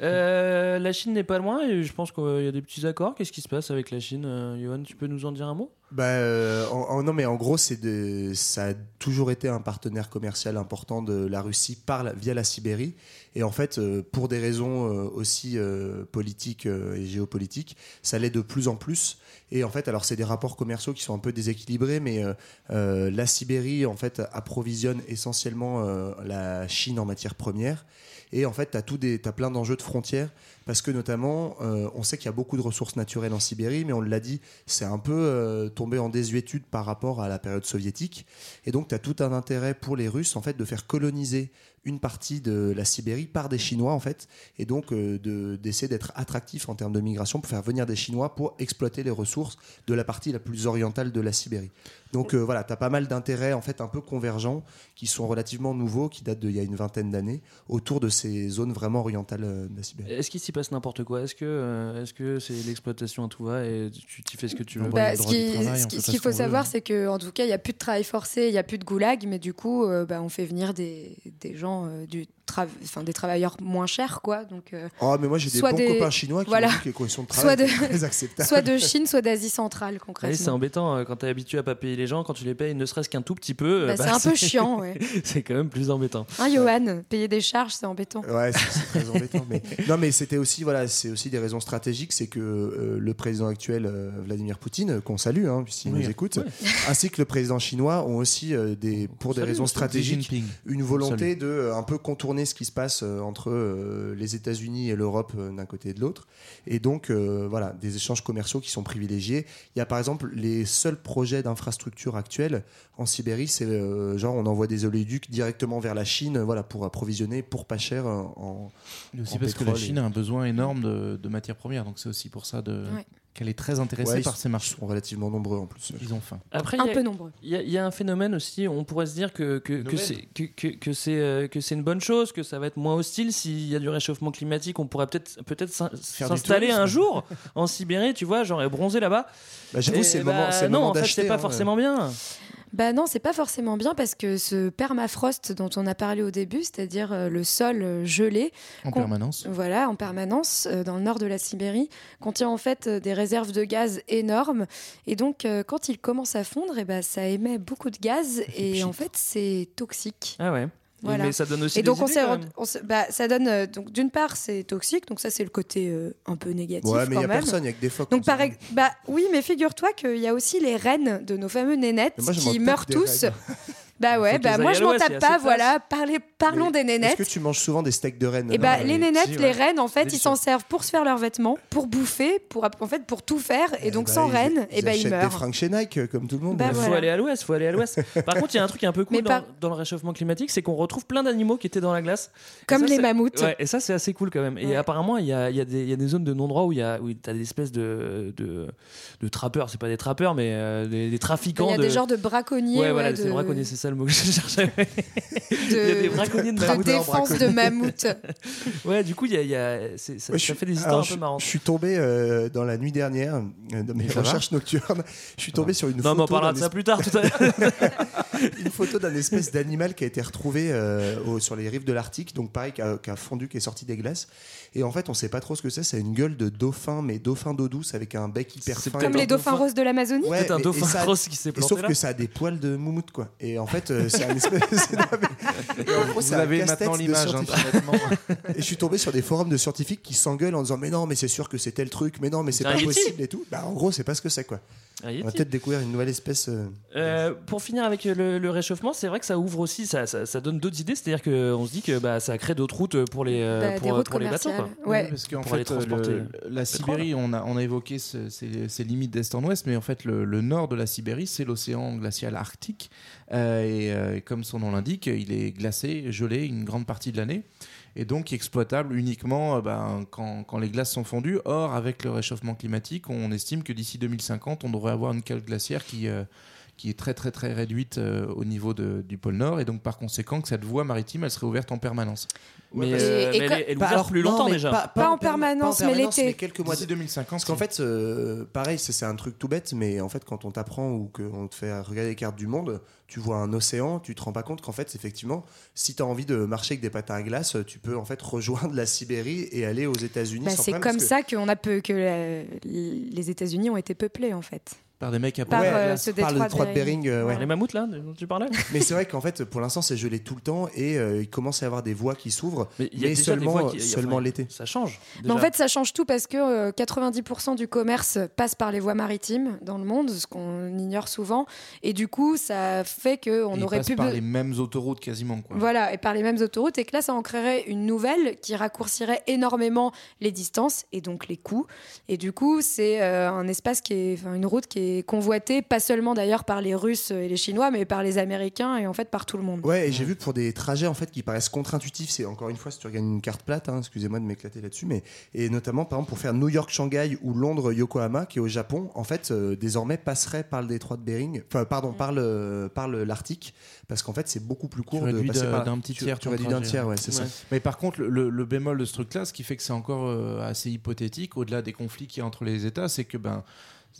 [SPEAKER 6] Euh, la Chine n'est pas loin et je pense qu'il y a des petits accords. Qu'est-ce qui se passe avec la Chine euh, Johan, tu peux nous en dire un mot?
[SPEAKER 9] Bah, euh, en- en- non, mais en gros, c'est de, ça a toujours été un partenaire commercial important de la Russie par la- via la Sibérie. Et en fait, euh, pour des raisons euh, aussi euh, politiques euh, et géopolitiques, ça l'est de plus en plus. Et en fait, alors c'est des rapports commerciaux qui sont un peu déséquilibrés, mais euh, euh, la Sibérie en fait approvisionne essentiellement euh, la Chine en matières premières. Et en fait, tu as, as plein d'enjeux de frontières parce que notamment, euh, on sait qu'il y a beaucoup de ressources naturelles en Sibérie, mais on l'a dit, c'est un peu euh, tombé en désuétude par rapport à la période soviétique. Et donc, tu as tout un intérêt pour les Russes, en fait, de faire coloniser une partie de la Sibérie par des Chinois, en fait, et donc euh, de- d'essayer d'être attractif en termes de migration pour faire venir des Chinois pour exploiter les ressources de la partie la plus orientale de la Sibérie. Donc voilà, tu as pas mal d'intérêts, en fait, un peu convergents, qui sont relativement nouveaux, qui datent d'il y a une vingtaine d'années, autour de ces zones vraiment orientales de la Sibérie.
[SPEAKER 6] Passe n'importe quoi. Est-ce que euh, est-ce que c'est l'exploitation à tout va et tu tu fais ce que tu veux
[SPEAKER 8] Bah, ce qui- ce qui- ce qu'il faut savoir, c'est qu'en tout cas, il n'y a plus de travail forcé, il n'y a plus de goulag, mais du coup, euh, bah, on fait venir des, des gens, euh, du tra- des travailleurs moins chers, quoi. Donc, euh,
[SPEAKER 9] Oh, mais moi j'ai des
[SPEAKER 8] soit
[SPEAKER 9] bons
[SPEAKER 8] des-
[SPEAKER 9] copains chinois qui
[SPEAKER 8] voilà.
[SPEAKER 9] dit que les conditions de
[SPEAKER 8] soit
[SPEAKER 9] travail
[SPEAKER 8] de,
[SPEAKER 9] très acceptables. *laughs*
[SPEAKER 8] soit de Chine, soit d'Asie centrale,
[SPEAKER 6] Oui, c'est
[SPEAKER 8] concrètement.
[SPEAKER 6] embêtant euh, quand t'es habitué à pas payer les gens, quand tu les payes ne serait-ce qu'un tout petit peu. euh,
[SPEAKER 8] Bah, c'est un peu chiant, ouais. *laughs*
[SPEAKER 6] c'est quand même plus embêtant.
[SPEAKER 8] Hein, Johan, payer des charges, c'est embêtant.
[SPEAKER 9] Ouais, c'est très *laughs* embêtant. Mais... Non, mais c'était aussi, voilà, c'est aussi des raisons stratégiques. C'est que euh, le président actuel, euh, Vladimir Poutine, qu'on salue, hein, s'il
[SPEAKER 7] Oui.
[SPEAKER 9] nous écoute,
[SPEAKER 7] Ouais.
[SPEAKER 9] ainsi que le président chinois ont aussi, euh, des, pour des
[SPEAKER 7] salue
[SPEAKER 9] raisons stratégiques, une
[SPEAKER 7] On
[SPEAKER 9] volonté de un peu contourner ce qui se passe euh, entre euh, les États-Unis et l'Europe euh, d'un côté et de l'autre. Et donc, euh, voilà, des échanges commerciaux qui sont privilégiés. Il y a par exemple les seuls projets d'infrastructure actuels en Sibérie, c'est euh, genre on envoie des oléoducs directement vers la Chine, voilà, pour approvisionner pour pas cher en.
[SPEAKER 7] Et aussi
[SPEAKER 9] en
[SPEAKER 7] parce que la
[SPEAKER 9] et-
[SPEAKER 7] Chine a un besoin énorme de, de matières premières, donc c'est aussi pour ça de,
[SPEAKER 8] Ouais.
[SPEAKER 7] Qu'elle est très intéressée
[SPEAKER 9] Ouais,
[SPEAKER 7] par
[SPEAKER 9] ils
[SPEAKER 7] ces marchés.
[SPEAKER 9] sont relativement nombreux en plus.
[SPEAKER 7] Ils ont faim.
[SPEAKER 6] Après,
[SPEAKER 8] Un
[SPEAKER 6] il y a-
[SPEAKER 8] peu nombreux.
[SPEAKER 6] Il y, a- il y a un phénomène aussi, on pourrait se dire que, que, que c'est que, que, que c'est euh, que c'est une bonne chose, que ça va être moins hostile s'il y a du réchauffement climatique. On pourrait peut-être
[SPEAKER 9] du
[SPEAKER 6] s'installer un jour en Sibérie, tu vois, genre et bronzer là-bas.
[SPEAKER 9] Bah, j'avoue, c'est le
[SPEAKER 6] bah,
[SPEAKER 9] moment, c'est le
[SPEAKER 6] non,
[SPEAKER 9] moment
[SPEAKER 6] en fait, c'est pas
[SPEAKER 9] hein.
[SPEAKER 6] forcément bien.
[SPEAKER 8] Bah non, c'est pas forcément bien parce que ce permafrost dont on a parlé au début, c'est-à-dire euh, le sol euh, gelé,
[SPEAKER 7] En permanence.
[SPEAKER 8] voilà, en permanence euh, dans le nord de la Sibérie, contient en fait des réserves de gaz énormes. Et donc, quand il commence à fondre, et ben ça émet beaucoup de gaz et en fait, c'est toxique.
[SPEAKER 6] Ah ouais.
[SPEAKER 8] Voilà.
[SPEAKER 6] Mais ça donne aussi
[SPEAKER 8] Et donc
[SPEAKER 6] des
[SPEAKER 8] on
[SPEAKER 6] idées, quand même.
[SPEAKER 8] on bah, ça donne euh, donc d'une part c'est toxique donc ça c'est le côté euh, un peu négatif
[SPEAKER 9] Ouais, mais il y a
[SPEAKER 8] même.
[SPEAKER 9] personne, il y a que des phoques.
[SPEAKER 8] Donc par ex- bah oui mais figure-toi qu'il y a aussi les reines de nos fameux nénettes
[SPEAKER 9] moi,
[SPEAKER 8] qui meurent tous. Bah ouais bah moi je m'en tape
[SPEAKER 6] a
[SPEAKER 8] pas voilà Parlez- parlons des
[SPEAKER 9] Est-ce
[SPEAKER 8] nénettes.
[SPEAKER 9] que tu manges souvent des steaks de rennes
[SPEAKER 8] Et bah,
[SPEAKER 9] euh,
[SPEAKER 8] les nénettes,
[SPEAKER 9] si,
[SPEAKER 8] les
[SPEAKER 9] ouais.
[SPEAKER 8] rennes, en fait, ils s'en servent pour se faire leurs vêtements, pour bouffer, pour en fait pour tout faire, et donc
[SPEAKER 9] Bah,
[SPEAKER 8] sans
[SPEAKER 9] ils-
[SPEAKER 8] rennes, et
[SPEAKER 9] ils
[SPEAKER 8] ben ils
[SPEAKER 9] achètent des
[SPEAKER 8] meurent.
[SPEAKER 9] fringues chez Nike, euh, comme tout le monde.
[SPEAKER 8] Bah,
[SPEAKER 6] Il faut aller à l'ouest, faut aller à l'ouest. *laughs* Par contre, il y a un truc un peu cool dans, le réchauffement climatique, c'est qu'on retrouve plein d'animaux qui étaient dans la glace. Et
[SPEAKER 8] Comme
[SPEAKER 6] ça,
[SPEAKER 8] les mammouths.
[SPEAKER 6] Ouais, et ça, c'est assez cool quand même. Et apparemment, il y a, il y, a des- il y a des zones de non-droit où il y a où t'as des espèces de, de, trappeurs. C'est pas des trappeurs, mais euh, des, trafiquants.
[SPEAKER 8] Il y a
[SPEAKER 6] de...
[SPEAKER 8] des genres de braconniers,
[SPEAKER 6] Ouais, voilà, c'est
[SPEAKER 8] de-
[SPEAKER 6] braconnier, c'est ça le mot que je cherchais.
[SPEAKER 8] de,
[SPEAKER 6] Il y a des braconniers de
[SPEAKER 8] de
[SPEAKER 6] mammouths.
[SPEAKER 8] défense de mammouth. *laughs*
[SPEAKER 6] Ouais, du coup, il y a, il y a- ça,
[SPEAKER 9] Ouais,
[SPEAKER 6] ça
[SPEAKER 9] je
[SPEAKER 6] fait
[SPEAKER 9] suis-
[SPEAKER 6] des histoires
[SPEAKER 9] alors,
[SPEAKER 6] un peu marrantes.
[SPEAKER 9] Je suis tombé euh, dans la nuit dernière, euh, dans mes
[SPEAKER 6] Ça
[SPEAKER 9] recherches nocturnes, je suis tombé sur une
[SPEAKER 6] Non, mais on
[SPEAKER 9] photo
[SPEAKER 6] parlera
[SPEAKER 9] d'un
[SPEAKER 6] de ça plus tard. Tout à l'heure. *laughs*
[SPEAKER 9] une photo d'un espèce d'animal qui a été retrouvé euh, au- sur les rives de l'Arctique, donc pareil, qui a, qui a fondu, qui est sorti des glaces. Et en fait, on sait pas trop ce que c'est. C'est une gueule de dauphin, mais dauphin d'eau douce avec un bec hyper
[SPEAKER 6] C'est
[SPEAKER 9] fin.
[SPEAKER 8] Comme les dauphins
[SPEAKER 6] dauphin.
[SPEAKER 8] roses de l'Amazonie.
[SPEAKER 9] Ouais,
[SPEAKER 6] Peut-être un dauphin
[SPEAKER 9] et ça-
[SPEAKER 6] rose qui s'est planté
[SPEAKER 9] sauf
[SPEAKER 6] là.
[SPEAKER 9] que ça a des poils de moumoute, quoi. Et en fait, euh, c'est un espèce. *laughs* En gros,
[SPEAKER 7] Vous
[SPEAKER 9] c'est
[SPEAKER 7] avez maintenant l'image, hein. *laughs*
[SPEAKER 9] Et je suis tombé sur des forums de scientifiques qui s'engueulent en disant Mais non, mais c'est sûr que c'est tel truc, mais non, mais c'est
[SPEAKER 6] C'est
[SPEAKER 9] pas possible et tout. Bah, en gros, c'est pas ce que c'est, quoi. On va peut-être découvrir une nouvelle espèce. euh,
[SPEAKER 6] Euh, pour finir avec le, le réchauffement, c'est vrai que ça ouvre aussi, ça, ça, ça donne d'autres idées. C'est-à-dire qu'on se dit que bah, ça crée d'autres routes pour les, euh,
[SPEAKER 8] Bah, des
[SPEAKER 6] pour,
[SPEAKER 8] routes
[SPEAKER 6] pour les bateaux.
[SPEAKER 8] commerciales. Ouais.
[SPEAKER 7] Oui, parce qu'en
[SPEAKER 6] Pour aller
[SPEAKER 7] fait,
[SPEAKER 6] transporter
[SPEAKER 7] le-
[SPEAKER 6] le
[SPEAKER 7] la Sibérie, on a, on a évoqué ce- ces, ces limites d'est en ouest, mais en fait, le, le nord de la Sibérie, c'est l'océan glacial arctique. Euh, et euh, comme son nom l'indique, il est glacé, gelé une grande partie de l'année. Et donc exploitable uniquement euh, ben, quand, quand les glaces sont fondues. Or, avec le réchauffement climatique, on estime que d'ici 2050, on devrait avoir une calotte glaciaire qui, euh, qui est très très très réduite euh, au niveau de- du pôle Nord. Et donc, par conséquent, que cette voie maritime, elle serait ouverte en permanence.
[SPEAKER 6] Mais, euh, mais elle, est- ouverte
[SPEAKER 9] alors,
[SPEAKER 6] plus longtemps
[SPEAKER 9] mais
[SPEAKER 6] déjà.
[SPEAKER 8] Pas en
[SPEAKER 9] per-
[SPEAKER 8] permanence, mais l'été.
[SPEAKER 9] quelques mois
[SPEAKER 7] D'ici 2050.
[SPEAKER 9] Parce qu'en fait, euh, pareil, c'est un truc tout bête, mais en fait, quand on t'apprend ou qu'on te fait regarder les cartes du monde, tu vois un océan, tu te rends pas compte qu'en fait, effectivement, si tu as envie de marcher avec des patins à glace, tu peux en fait rejoindre la Sibérie et aller aux États-Unis.
[SPEAKER 8] Bah,
[SPEAKER 9] sans
[SPEAKER 8] c'est comme ça qu'on a peu, que la- les États-Unis ont été peuplés en fait.
[SPEAKER 7] Par des mecs à
[SPEAKER 8] Par,
[SPEAKER 9] Ouais,
[SPEAKER 8] euh, ce
[SPEAKER 9] par le
[SPEAKER 8] détroit de Bering.
[SPEAKER 9] Bering, euh, ouais.
[SPEAKER 6] Les mammouths là dont tu parlais *laughs*
[SPEAKER 9] Mais c'est vrai qu'en fait, pour l'instant, c'est gelé tout le temps et euh, il commence à y avoir des voies qui s'ouvrent,
[SPEAKER 6] Mais il y a
[SPEAKER 9] mais
[SPEAKER 6] déjà des
[SPEAKER 9] seulement,
[SPEAKER 6] voies qui-
[SPEAKER 9] seulement
[SPEAKER 6] enfin,
[SPEAKER 9] l'été.
[SPEAKER 6] Ça change.
[SPEAKER 8] Mais en
[SPEAKER 6] déjà.
[SPEAKER 8] fait, ça change tout parce que euh, 90% du commerce passe par les voies maritimes dans le monde, ce qu'on ignore souvent. Et du coup, ça fait qu'on aurait pu.
[SPEAKER 7] par
[SPEAKER 8] be-
[SPEAKER 7] les mêmes autoroutes quasiment. Quoi.
[SPEAKER 8] Voilà, et par les mêmes autoroutes, et que là, ça en créerait une nouvelle qui raccourcirait énormément les distances et donc les coûts. Et du coup, c'est euh, un espace qui est, enfin, une route qui est convoitée, pas seulement d'ailleurs par les Russes et les Chinois, mais par les Américains et en fait par tout le monde.
[SPEAKER 9] Ouais, et j'ai vu que pour des trajets en fait qui paraissent contre-intuitifs, c'est encore une fois si tu regardes une carte plate, hein, excusez-moi de m'éclater là-dessus, mais et notamment par exemple pour faire New York-Shanghai ou Londres-Yokohama, qui est au Japon, en fait euh, désormais passerait par le détroit de Bering, enfin pardon, par le par le- l'Arctique, parce qu'en fait c'est beaucoup plus court
[SPEAKER 7] Tu
[SPEAKER 9] de passer
[SPEAKER 7] d'un
[SPEAKER 9] par
[SPEAKER 7] d'un petit
[SPEAKER 9] tu-
[SPEAKER 7] tiers.
[SPEAKER 9] Tu réduis d'un tiers, ouais, c'est ça.
[SPEAKER 7] Mais par contre, le, le bémol de ce truc-là, ce qui fait que c'est encore euh, assez hypothétique, au-delà des conflits qu'il y a entre les États, c'est que ben.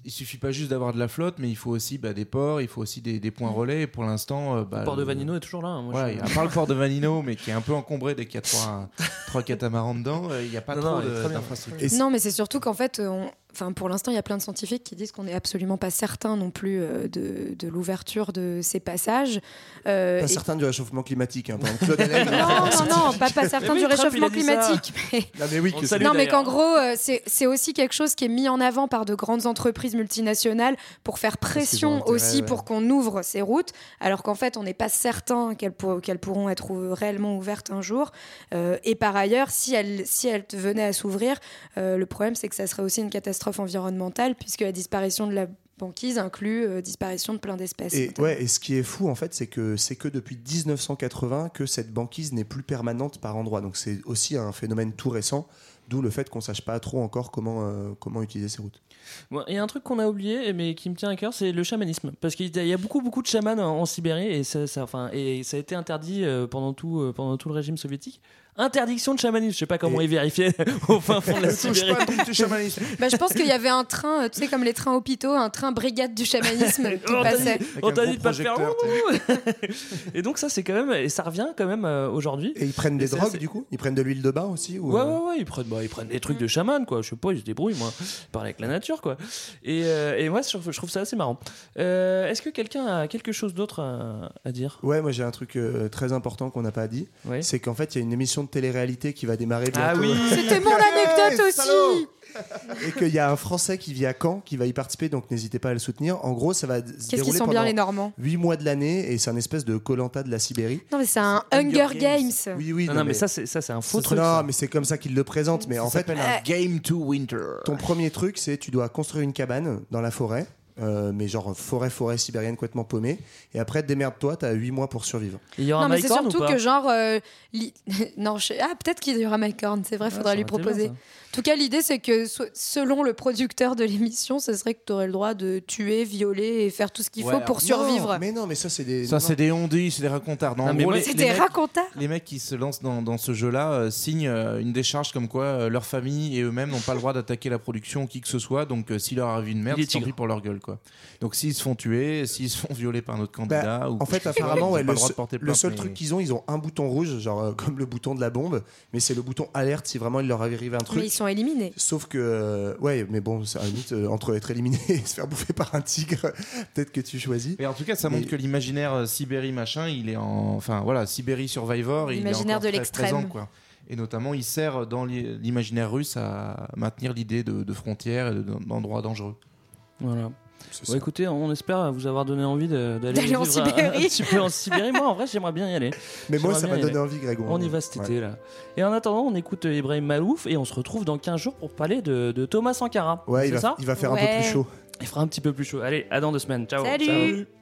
[SPEAKER 7] Il suffit pas juste d'avoir de la flotte, mais il faut aussi bah, des ports, il faut aussi des, des points relais. Et pour l'instant, euh, bah,
[SPEAKER 6] Le port de
[SPEAKER 7] le-
[SPEAKER 6] Vanino est toujours là. hein, moi,
[SPEAKER 7] Ouais,
[SPEAKER 6] je-
[SPEAKER 7] à part le port de Vanino, *laughs* mais qui est un peu encombré dès qu'il y a trois, trois *laughs* catamarans dedans, euh, il n'y a pas
[SPEAKER 6] Non,
[SPEAKER 7] trop d'infrastructures.
[SPEAKER 8] Non, mais c'est surtout qu'en fait, on- enfin, pour l'instant, il y a plein de scientifiques qui disent qu'on n'est absolument pas certain non plus euh, de, de l'ouverture de ces passages. Euh,
[SPEAKER 9] Pas
[SPEAKER 8] et-
[SPEAKER 9] certain du réchauffement climatique. Hein, par exemple, Claude Allègre, *laughs*
[SPEAKER 8] Non, non, non, pas, pas certain
[SPEAKER 6] Mais
[SPEAKER 8] du
[SPEAKER 6] Trump,
[SPEAKER 8] réchauffement climatique. Mais...
[SPEAKER 9] Non, mais oui, que
[SPEAKER 8] Non, qu'en gros, euh, c'est aussi quelque chose qui est mis en avant par de grandes entreprises multinationales pour faire pression
[SPEAKER 9] intérêt,
[SPEAKER 8] aussi
[SPEAKER 9] ouais.
[SPEAKER 8] pour qu'on ouvre ces routes, alors qu'en fait, on n'est pas certain qu'elles pour- qu'elles pourront être réellement ouvertes un jour. Euh, et par ailleurs, si elles, si elles venaient à s'ouvrir, euh, le problème, c'est que ça serait aussi une catastrophe environnementale, puisque la disparition de la banquise inclut euh, disparition de plein d'espèces.
[SPEAKER 9] Et, ouais, et ce qui est fou en fait, c'est que c'est que depuis 1980 que cette banquise n'est plus permanente par endroit. Donc c'est aussi un phénomène tout récent, d'où le fait qu'on sache pas trop encore comment, euh, comment utiliser ces routes.
[SPEAKER 6] Bon, Il y a un truc qu'on a oublié, mais qui me tient à cœur, c'est le chamanisme. Parce qu'il y a- beaucoup, beaucoup de chamans en, en Sibérie et ça, ça- enfin, et ça a été interdit euh, pendant, tout, euh, pendant tout le régime soviétique. Interdiction de chamanisme. Je sais pas comment
[SPEAKER 9] Et-
[SPEAKER 6] ils vérifiaient *laughs* au fin fond de la Sibérie.
[SPEAKER 8] Bah, je pense qu'il y avait un train, euh, tu sais, comme les trains hôpitaux, un train brigade du chamanisme *laughs* qui
[SPEAKER 6] On t'a dit-
[SPEAKER 8] passait.
[SPEAKER 6] on t'a dit de pas faire. *laughs* et donc ça c'est quand même et ça revient quand même euh, aujourd'hui.
[SPEAKER 9] Et ils prennent
[SPEAKER 6] Et
[SPEAKER 9] des drogues
[SPEAKER 6] assez-
[SPEAKER 9] du coup? Ils prennent de l'huile de bain aussi ou,
[SPEAKER 6] Ouais,
[SPEAKER 9] euh,
[SPEAKER 6] ouais, ouais, ils prennent, bah, ils prennent des trucs de chaman, quoi. Je sais pas, ils se débrouillent, moi. Ils parlent avec la nature, quoi. Et, euh, et moi, je trouve, je trouve ça assez marrant. Euh, Est-ce que quelqu'un a quelque chose d'autre à, à dire?
[SPEAKER 9] Ouais, moi j'ai un truc euh, très important qu'on n'a pas dit.
[SPEAKER 6] Ouais.
[SPEAKER 9] C'est qu'en fait, il y a une émission de télé-réalité qui va démarrer bientôt.
[SPEAKER 6] Ah oui
[SPEAKER 8] C'était mon anecdote aussi
[SPEAKER 9] Et qu'il y a un Français qui vit à Caen qui va y participer, donc n'hésitez pas à le soutenir. En gros, ça va se
[SPEAKER 8] Qu'est-ce qu'ils
[SPEAKER 9] dérouler
[SPEAKER 8] sont bien
[SPEAKER 9] pendant
[SPEAKER 8] les Normands?
[SPEAKER 9] 8 mois de l'année et c'est un espèce de Colanta de la Sibérie.
[SPEAKER 8] Non, mais c'est un Hunger Games.
[SPEAKER 9] Oui, oui.
[SPEAKER 6] Non, non, mais ça, c'est ça, c'est un faux truc.
[SPEAKER 9] Non,
[SPEAKER 6] ça.
[SPEAKER 9] mais c'est comme ça qu'ils le présentent. Mais en fait,
[SPEAKER 7] s'appelle un Game to Winter.
[SPEAKER 9] ton premier truc, c'est tu dois construire une cabane dans la forêt. Euh, mais genre forêt forêt sibérienne complètement paumée et après démerde-toi t'as 8 mois pour survivre
[SPEAKER 6] Il y aura
[SPEAKER 8] Non, mais c'est
[SPEAKER 6] ou
[SPEAKER 8] surtout
[SPEAKER 6] pas
[SPEAKER 8] que genre. euh, li- *laughs* non, je... ah, peut-être qu'il y aura Mike Horn, c'est vrai,
[SPEAKER 6] Ouais,
[SPEAKER 8] faudra
[SPEAKER 6] ça
[SPEAKER 8] lui
[SPEAKER 6] aurait été
[SPEAKER 8] proposer.
[SPEAKER 6] bien,
[SPEAKER 8] En tout cas, l'idée, c'est que so- selon le producteur de l'émission, ce serait que tu aurais le droit de tuer, violer et faire tout ce qu'il
[SPEAKER 7] Ouais,
[SPEAKER 8] faut pour
[SPEAKER 7] alors,
[SPEAKER 8] survivre.
[SPEAKER 9] Mais non mais ça c'est des
[SPEAKER 7] Ça, c'est des ondis, c'est des racontards. Non,
[SPEAKER 6] mais
[SPEAKER 8] C'est des
[SPEAKER 7] mecs-
[SPEAKER 8] racontards.
[SPEAKER 7] Les mecs qui se lancent dans, dans ce jeu-là euh, signent euh, une décharge comme quoi euh, leur famille et eux-mêmes n'ont pas le droit d'attaquer la production ou qui que ce soit. Donc, euh, s'il leur arrive une merde, c'est tant pis pour leur gueule. Quoi. Donc, s'ils se font tuer, s'ils se font violer par un autre candidat. ou
[SPEAKER 9] Bah, En fait, apparemment, ouais,
[SPEAKER 7] pas
[SPEAKER 9] le,
[SPEAKER 7] le droit de
[SPEAKER 9] seul-
[SPEAKER 7] porter
[SPEAKER 9] le
[SPEAKER 7] plainte,
[SPEAKER 9] seul
[SPEAKER 7] mais-
[SPEAKER 9] truc qu'ils ont, ils ont un bouton rouge, genre euh, comme le bouton de la bombe, mais c'est le bouton alerte si vraiment il leur arrive un truc.
[SPEAKER 8] Sont éliminés.
[SPEAKER 9] Sauf que, euh, ouais, mais bon, c'est à la limite, euh, entre être éliminé *laughs* et se faire bouffer par un tigre, *laughs* peut-être que tu choisis.
[SPEAKER 7] Mais en tout cas, ça montre que l'imaginaire euh, Sibérie machin, il est en, enfin voilà, Sibérie Survivor, il est
[SPEAKER 8] L'imaginaire
[SPEAKER 7] encore
[SPEAKER 8] de
[SPEAKER 7] très
[SPEAKER 8] l'extrême.
[SPEAKER 7] présent, quoi. Et notamment, il sert dans l'i- l'imaginaire russe à maintenir l'idée de, de frontières et de- d'endroits dangereux.
[SPEAKER 6] Voilà. Bon, écoutez, on espère vous avoir donné envie d'aller
[SPEAKER 8] en
[SPEAKER 6] vivre un-
[SPEAKER 8] Sibérie.
[SPEAKER 6] Un petit peu en Sibérie. Moi, en vrai, j'aimerais bien y aller.
[SPEAKER 9] mais moi, ça m'a donné envie, Greg.
[SPEAKER 6] On y va cet
[SPEAKER 9] Ouais.
[SPEAKER 6] été là. Et en attendant, on écoute Ibrahim Malouf et on se retrouve dans 15 jours pour parler de, de Thomas Sankara.
[SPEAKER 9] Ouais,
[SPEAKER 6] C'est
[SPEAKER 9] il va,
[SPEAKER 6] ça
[SPEAKER 9] il va faire un peu plus chaud.
[SPEAKER 6] Il fera un petit peu plus chaud. Allez, à dans deux semaines. Ciao.
[SPEAKER 8] Salut.
[SPEAKER 6] Ciao.